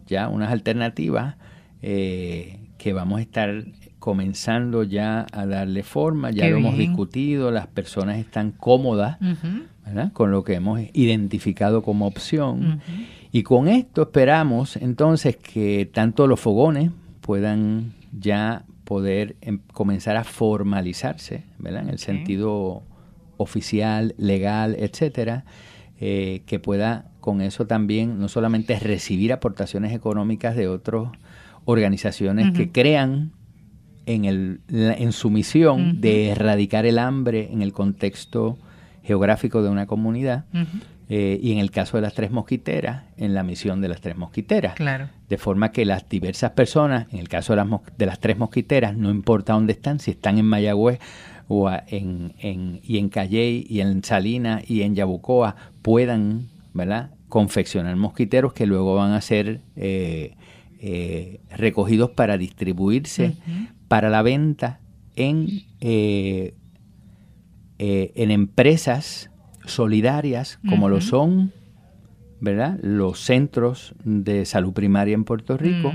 ya unas alternativas eh, que vamos a estar comenzando ya a darle forma, ya lo hemos discutido, las personas están cómodas con lo que hemos identificado como opción. Y con esto esperamos entonces que tanto los fogones puedan ya poder em, comenzar a formalizarse, ¿verdad? En el sentido oficial, legal, etcétera, eh, que pueda con eso también no solamente recibir aportaciones económicas de otras organizaciones que crean en, el, en su misión de erradicar el hambre en el contexto geográfico de una comunidad. Eh, y en el caso de las tres mosquiteras, en la misión de las tres mosquiteras. Claro. De forma que las diversas personas, en el caso de las, de las tres mosquiteras, no importa dónde están, si están en Mayagüez o en, en, y en Calley y en Salinas y en Yabucoa, puedan ¿verdad? Confeccionar mosquiteros que luego van a ser eh, eh, recogidos para distribuirse para la venta en, en empresas solidarias como lo son ¿verdad? los centros de salud primaria en Puerto Rico,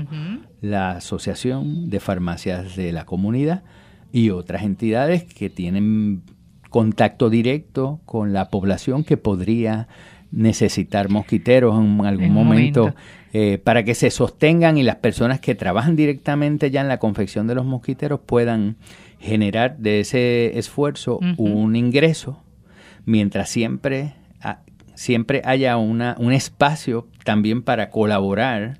la Asociación de Farmacias de la Comunidad y otras entidades que tienen contacto directo con la población que podría necesitar mosquiteros en algún momento, eh, para que se sostengan y las personas que trabajan directamente ya en la confección de los mosquiteros puedan generar de ese esfuerzo un ingreso mientras siempre, siempre haya una, un espacio también para colaborar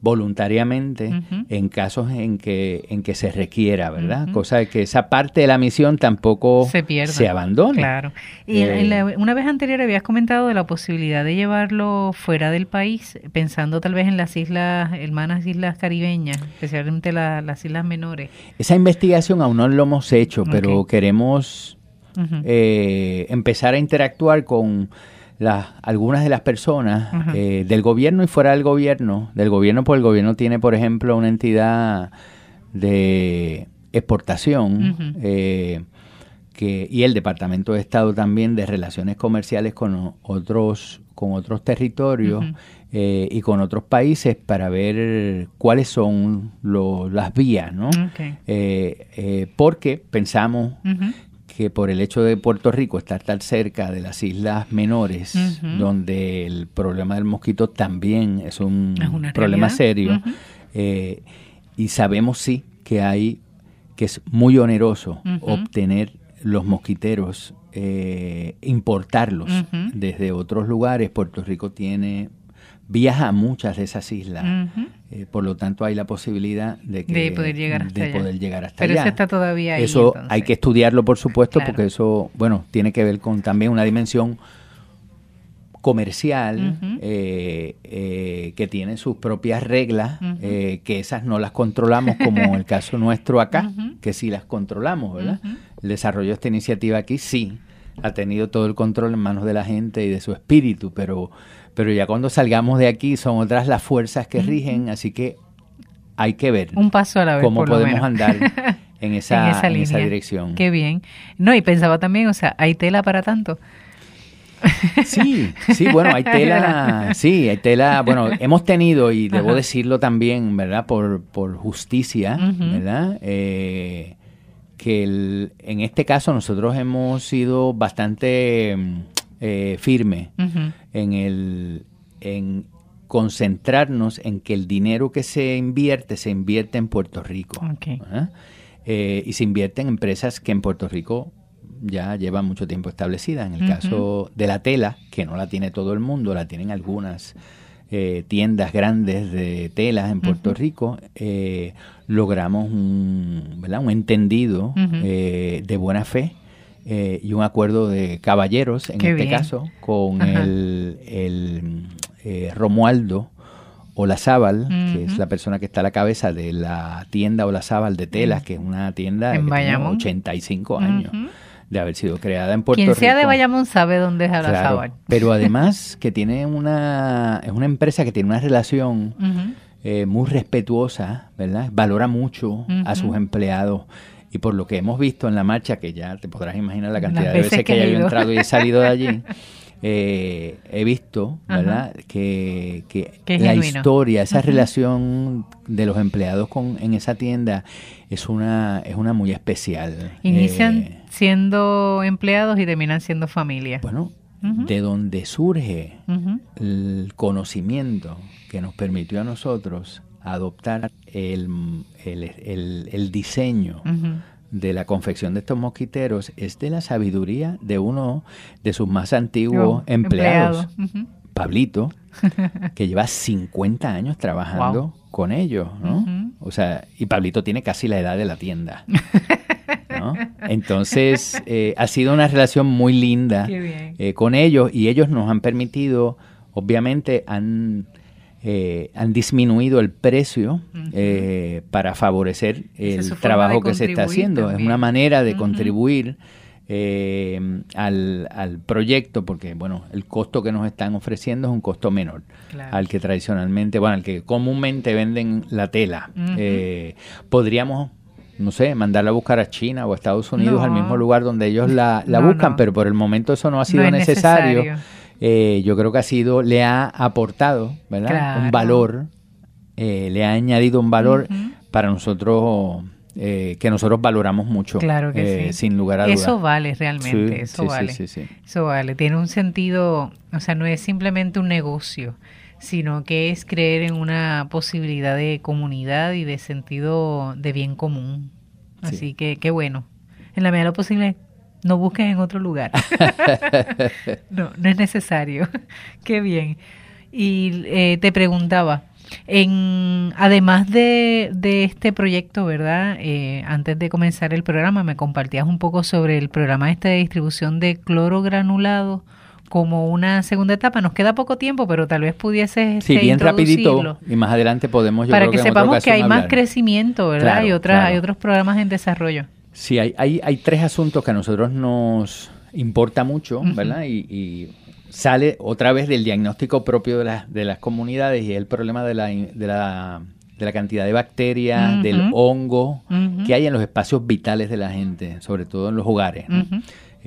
voluntariamente en casos en que, en que se requiera, ¿verdad? Cosa de que esa parte de la misión tampoco se, pierda. se abandone. Claro. Y eh, una vez anterior habías comentado de la posibilidad de llevarlo fuera del país, pensando tal vez en las islas, hermanas islas caribeñas, especialmente las islas menores. Esa investigación aún no lo hemos hecho, pero queremos eh, empezar a interactuar con las, algunas de las personas eh, del gobierno y fuera del gobierno. Del gobierno, pues el gobierno tiene, por ejemplo, una entidad de exportación eh, que, y el Departamento de Estado también de Relaciones Comerciales con otros, con otros territorios. y con otros países para ver cuáles son las vías, ¿no? porque pensamos que por el hecho de Puerto Rico estar tan cerca de las islas menores, donde el problema del mosquito también es un problema serio, eh, y sabemos sí que hay que es muy oneroso obtener los mosquiteros, eh, importarlos desde otros lugares. Puerto Rico tiene viaja a muchas de esas islas. Eh, por lo tanto, hay la posibilidad de, que, poder llegar hasta de Poder llegar hasta Pero allá. eso está todavía ahí. Eso hay que estudiarlo, por supuesto, porque eso, bueno, tiene que ver con también una dimensión comercial eh, eh, que tiene sus propias reglas, que esas no las controlamos como el caso nuestro acá, que sí las controlamos, ¿verdad? El desarrollo de esta iniciativa aquí sí ha tenido todo el control en manos de la gente y de su espíritu, pero pero ya cuando salgamos de aquí son otras las fuerzas que rigen, así que hay que ver un paso a la vez cómo podemos andar en esa, en esa, dirección. Qué bien. No, y pensaba también, o sea, hay tela para tanto. Sí, sí, bueno, hay tela, sí, hay tela, bueno, hemos tenido, y debo decirlo también, ¿verdad? Por, por justicia, ¿verdad? Eh, que en este caso nosotros hemos sido bastante eh, firme en, el, en concentrarnos en que el dinero que se invierte se invierte en Puerto Rico. Eh, y se invierte en empresas que en Puerto Rico ya llevan mucho tiempo establecidas. En el caso de la tela, que no la tiene todo el mundo, la tienen algunas eh, tiendas grandes de telas en Puerto Rico, logramos un, un entendido de buena fe eh, y un acuerdo de caballeros, en este caso, con el, el eh, Romualdo Olazábal, que es la persona que está a la cabeza de la tienda Olazábal de telas, que es una tienda de 85 años. de haber sido creada en Puerto Rico. Quien sea de Bayamón sabe dónde es Olazábal. pero además que tiene una es una empresa que tiene una relación eh, muy respetuosa, ¿verdad? Valora mucho a sus empleados. Y por lo que hemos visto en la marcha, que ya te podrás imaginar la cantidad de veces que, que he entrado y he salido de allí, eh, he visto, ¿verdad? Que, la historia, esa relación de los empleados con, en esa tienda es una, es una muy especial. Inician eh, siendo empleados y terminan siendo familia. Bueno, de donde surge el conocimiento que nos permitió a nosotros adoptar el, el, el, diseño de la confección de estos mosquiteros es de la sabiduría de uno de sus más antiguos empleados, Pablito, que lleva 50 años trabajando con ellos, ¿no? O sea, y Pablito tiene casi la edad de la tienda. ¿no? Entonces, eh, ha sido una relación muy linda eh, con ellos y ellos nos han permitido, obviamente, han eh, han disminuido el precio eh, para favorecer el trabajo que se está haciendo. Es una manera de contribuir eh, al, al, proyecto porque, bueno, el costo que nos están ofreciendo es un costo menor al que tradicionalmente, bueno, al que comúnmente venden la tela. podríamos no sé, mandarla a buscar a China o a Estados Unidos al mismo lugar donde ellos la, buscan, pero por el momento eso no ha sido necesario eh, yo creo que ha sido, le ha aportado, ¿verdad? Un valor, eh, le ha añadido un valor para nosotros eh, que nosotros valoramos mucho. Claro que sí. Sin lugar a dudas. Eso vale realmente, eso vale. Eso vale. Tiene un sentido, o sea, no es simplemente un negocio, sino que es creer en una posibilidad de comunidad y de sentido de bien común. Así que qué bueno. En la medida de lo posible, no busques en otro lugar. no, no es necesario. Qué bien. Y eh, te preguntaba, en, además de, de este proyecto, ¿verdad? Eh, antes de comenzar el programa, me compartías un poco sobre el programa este de distribución de cloro granulado como una segunda etapa. Nos queda poco tiempo, pero tal vez pudiese Sí, bien rapidito. Y más adelante podemos... Para que, sepamos que hay más crecimiento, ¿verdad? y otras, hay otros programas en desarrollo. Sí, hay, hay, hay, tres asuntos que a nosotros nos importa mucho, ¿verdad? Y, sale otra vez del diagnóstico propio de, las de las comunidades y el problema de la, de la, de la cantidad de bacterias, del hongo que hay en los espacios vitales de la gente, sobre todo en los hogares.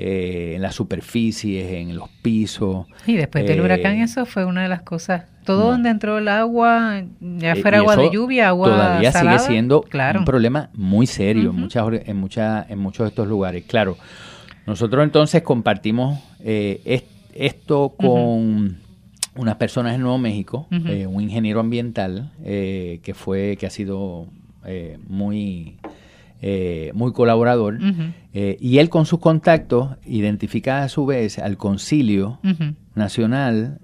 Eh, en las superficies, en los pisos. Y después del huracán eh, eso fue una de las cosas. Todo donde entró el agua, ya fuera agua de lluvia, agua todavía sigue siendo un problema muy serio en, muchas, en, muchas, en muchos de estos lugares. Claro, nosotros entonces compartimos eh, esto con unas personas en Nuevo México, un ingeniero ambiental que fue que ha sido muy eh, muy colaborador, eh, y él con sus contactos identifica a su vez al Concilio Nacional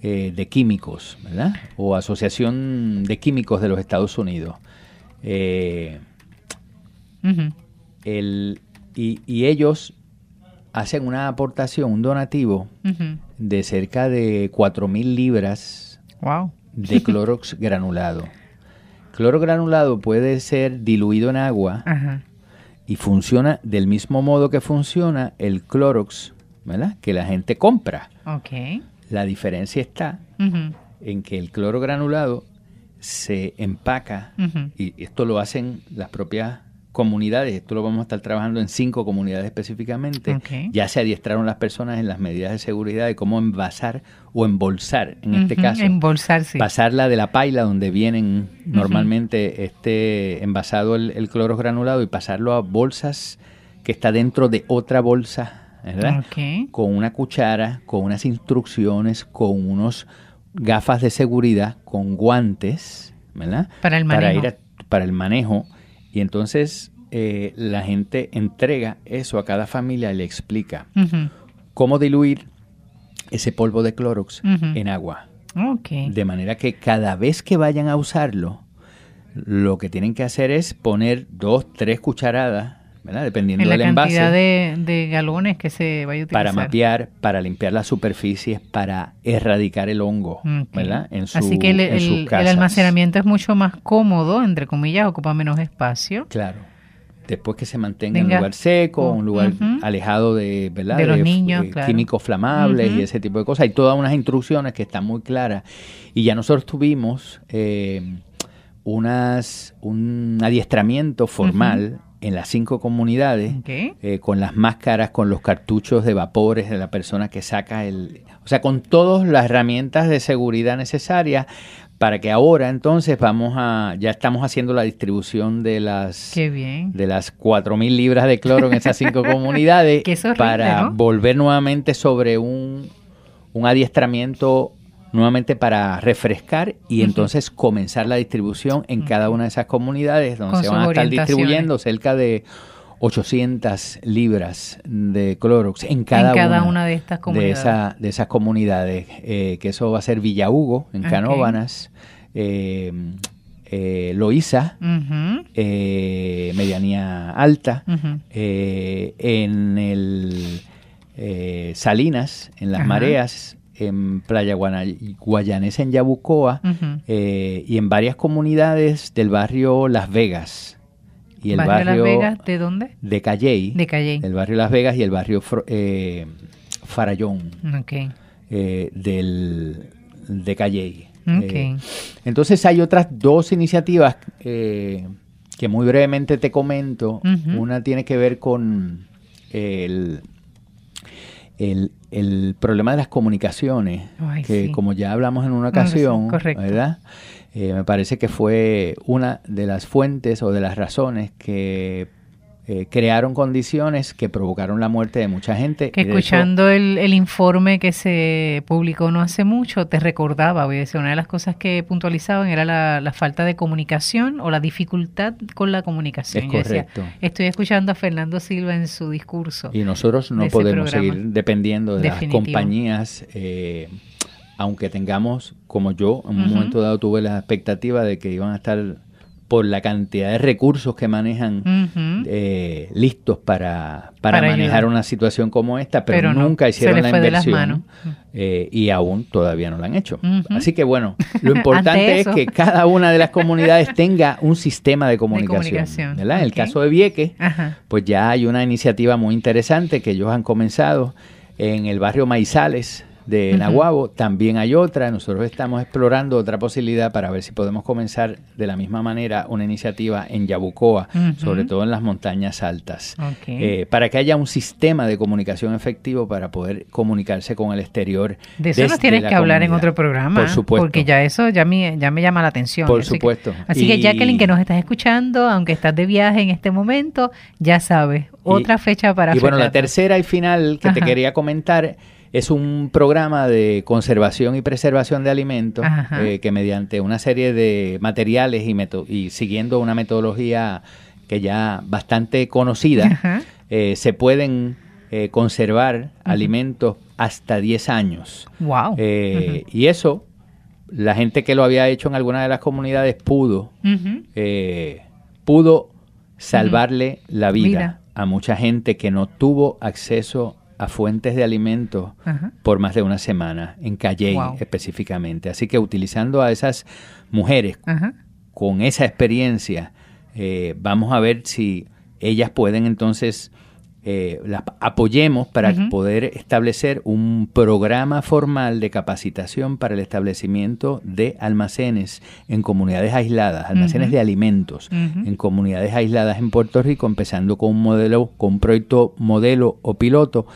eh, de Químicos, ¿verdad? O Asociación de Químicos de los Estados Unidos. y, ellos hacen una aportación, un donativo de cerca de 4.000 libras de clorox granulado. Cloro granulado puede ser diluido en agua y funciona del mismo modo que funciona el Clorox, ¿verdad? Que la gente compra. Okay. La diferencia está en que el cloro granulado se empaca y esto lo hacen las propias comunidades, esto lo vamos a estar trabajando en cinco comunidades específicamente, ya se adiestraron las personas en las medidas de seguridad de cómo envasar o embolsar, en este caso. Embolsar, Pasarla de la paila donde vienen normalmente este envasado el, cloro granulado y pasarlo a bolsas que está dentro de otra bolsa, ¿verdad? Con una cuchara, con unas instrucciones, con unos gafas de seguridad, con guantes, ¿verdad? Para el manejo. Para, ir para el manejo y entonces eh, la gente entrega eso a cada familia y le explica cómo diluir ese polvo de Clorox en agua. De manera que cada vez que vayan a usarlo, lo que tienen que hacer es poner dos, tres cucharadas Dependiendo del envase. La cantidad de, galones que se vaya a utilizar. Para mapear, para limpiar las superficies, para erradicar el hongo, ¿verdad? En Así que el, almacenamiento es mucho más cómodo, entre comillas, ocupa menos espacio. Claro. después que se mantenga en un lugar seco, un lugar alejado de, ¿verdad? de los niños, eh, químicos flamables y ese tipo de cosas. Hay todas unas instrucciones que están muy claras. Y ya nosotros tuvimos eh, unas, un adiestramiento formal en las cinco comunidades eh, con las máscaras, con los cartuchos de vapores de la persona que saca el... O sea, con todas las herramientas de seguridad necesarias para que ahora entonces vamos a... Ya estamos haciendo la distribución de las... Qué bien. De las 4.000 libras de cloro en esas cinco comunidades para volver nuevamente sobre un, un adiestramiento nuevamente para refrescar y entonces comenzar la distribución en cada una de esas comunidades donde se van a estar distribuyendo cerca de 800 libras de Clorox en cada, una, de estas comunidades. De, esas comunidades, eh, que eso va a ser Villa Hugo, en Canóbanas, eh, eh, Loíza, Medianía Alta, en el Salinas, en Las Mareas, en Playa Guayanesa, en Yabucoa, eh, y en varias comunidades del barrio Las Vegas. Y el barrio, Las Vegas de dónde? De Calley. De Calley. El barrio Las Vegas y el barrio eh, Farallón. Eh, del, de Calley. entonces hay otras dos iniciativas que muy brevemente te comento. Una tiene que ver con el el, problema de las comunicaciones, que como ya hablamos en una ocasión, ¿verdad? Eh, me parece que fue una de las fuentes o de las razones que eh, crearon condiciones que provocaron la muerte de mucha gente. Que escuchando el, el, informe que se publicó no hace mucho, te recordaba, voy a decir, una de las cosas que puntualizaban era la, falta de comunicación o la dificultad con la comunicación. Es correcto. estoy escuchando a Fernando Silva en su discurso. Y nosotros no podemos seguir dependiendo de las compañías. Eh, aunque tengamos, como yo, en un momento dado tuve la expectativa de que iban a estar por la cantidad de recursos que manejan eh, listos para, para, manejar una situación como esta, pero, nunca hicieron la inversión eh, y aún todavía no la han hecho. Así que bueno, lo importante es que cada una de las comunidades tenga un sistema de comunicación. En el caso de Vieques, pues ya hay una iniciativa muy interesante que ellos han comenzado en el barrio Maizales, de Nahuabo. También hay otra. Nosotros estamos explorando otra posibilidad para ver si podemos comenzar de la misma manera una iniciativa en Yabucoa, sobre todo en las montañas altas, eh, para que haya un sistema de comunicación efectivo para poder comunicarse con el exterior. De eso nos tienes que hablar en otro programa. Por supuesto. Porque ya eso ya me, ya me llama la atención. Por supuesto. así que Jacqueline, que nos estás escuchando, aunque estás de viaje en este momento, ya sabes, otra fecha para... Y bueno, la tercera y final que te quería comentar es un programa de conservación y preservación de alimentos eh, que mediante una serie de materiales y, y siguiendo una metodología que ya bastante conocida, eh, se pueden eh, conservar alimentos hasta 10 años. Wow. Y eso, la gente que lo había hecho en alguna de las comunidades pudo, pudo salvarle la vida, a mucha gente que no tuvo acceso a fuentes de alimentos por más de una semana, en Calle específicamente. Así que utilizando a esas mujeres con esa experiencia, eh, vamos a ver si ellas pueden entonces eh, las apoyemos para poder establecer un programa formal de capacitación para el establecimiento de almacenes en comunidades aisladas, almacenes de alimentos en comunidades aisladas en Puerto Rico, empezando con un modelo, con un proyecto modelo o piloto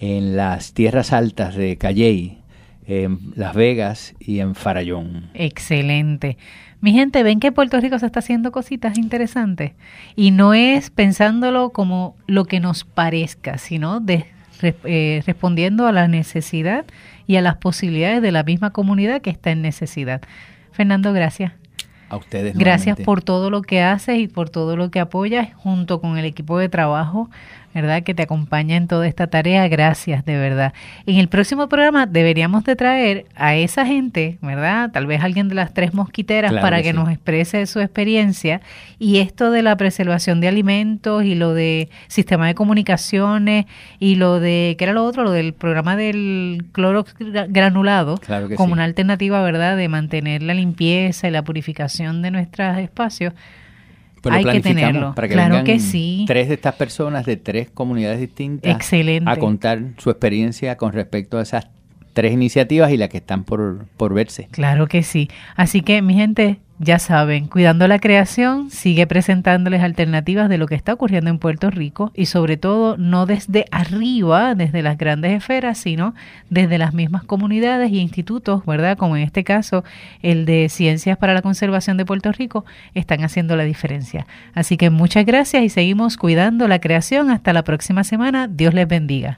en las tierras altas de Calley, en Las Vegas y en Farallón. Excelente. Mi gente, ven que Puerto Rico se está haciendo cositas interesantes y no es pensándolo como lo que nos parezca, sino de, eh, respondiendo a la necesidad y a las posibilidades de la misma comunidad que está en necesidad. Fernando, gracias. A ustedes. Gracias por todo lo que haces y por todo lo que apoyas junto con el equipo de trabajo ¿verdad? Que te acompaña en toda esta tarea. Gracias, de verdad. En el próximo programa deberíamos de traer a esa gente, ¿verdad? Tal vez alguien de las tres mosquiteras para que, nos exprese su experiencia y esto de la preservación de alimentos y lo de sistema de comunicaciones y lo de, ¿qué era lo otro? Lo del programa del cloro granulado como una alternativa, ¿verdad? De mantener la limpieza y la purificación de nuestros espacios Pues hay que tenerlo. Para que claro que sí. Tres de estas personas de tres comunidades distintas Excelente. a contar su experiencia con respecto a esas tres iniciativas y las que están por, por verse. Claro que sí. Así que, mi gente, ya saben, Cuidando la Creación sigue presentándoles alternativas de lo que está ocurriendo en Puerto Rico y sobre todo no desde arriba, desde las grandes esferas, sino desde las mismas comunidades y institutos, ¿verdad? Como en este caso el de Ciencias para la Conservación de Puerto Rico, están haciendo la diferencia. Así que muchas gracias y seguimos cuidando la creación. Hasta la próxima semana. Dios les bendiga.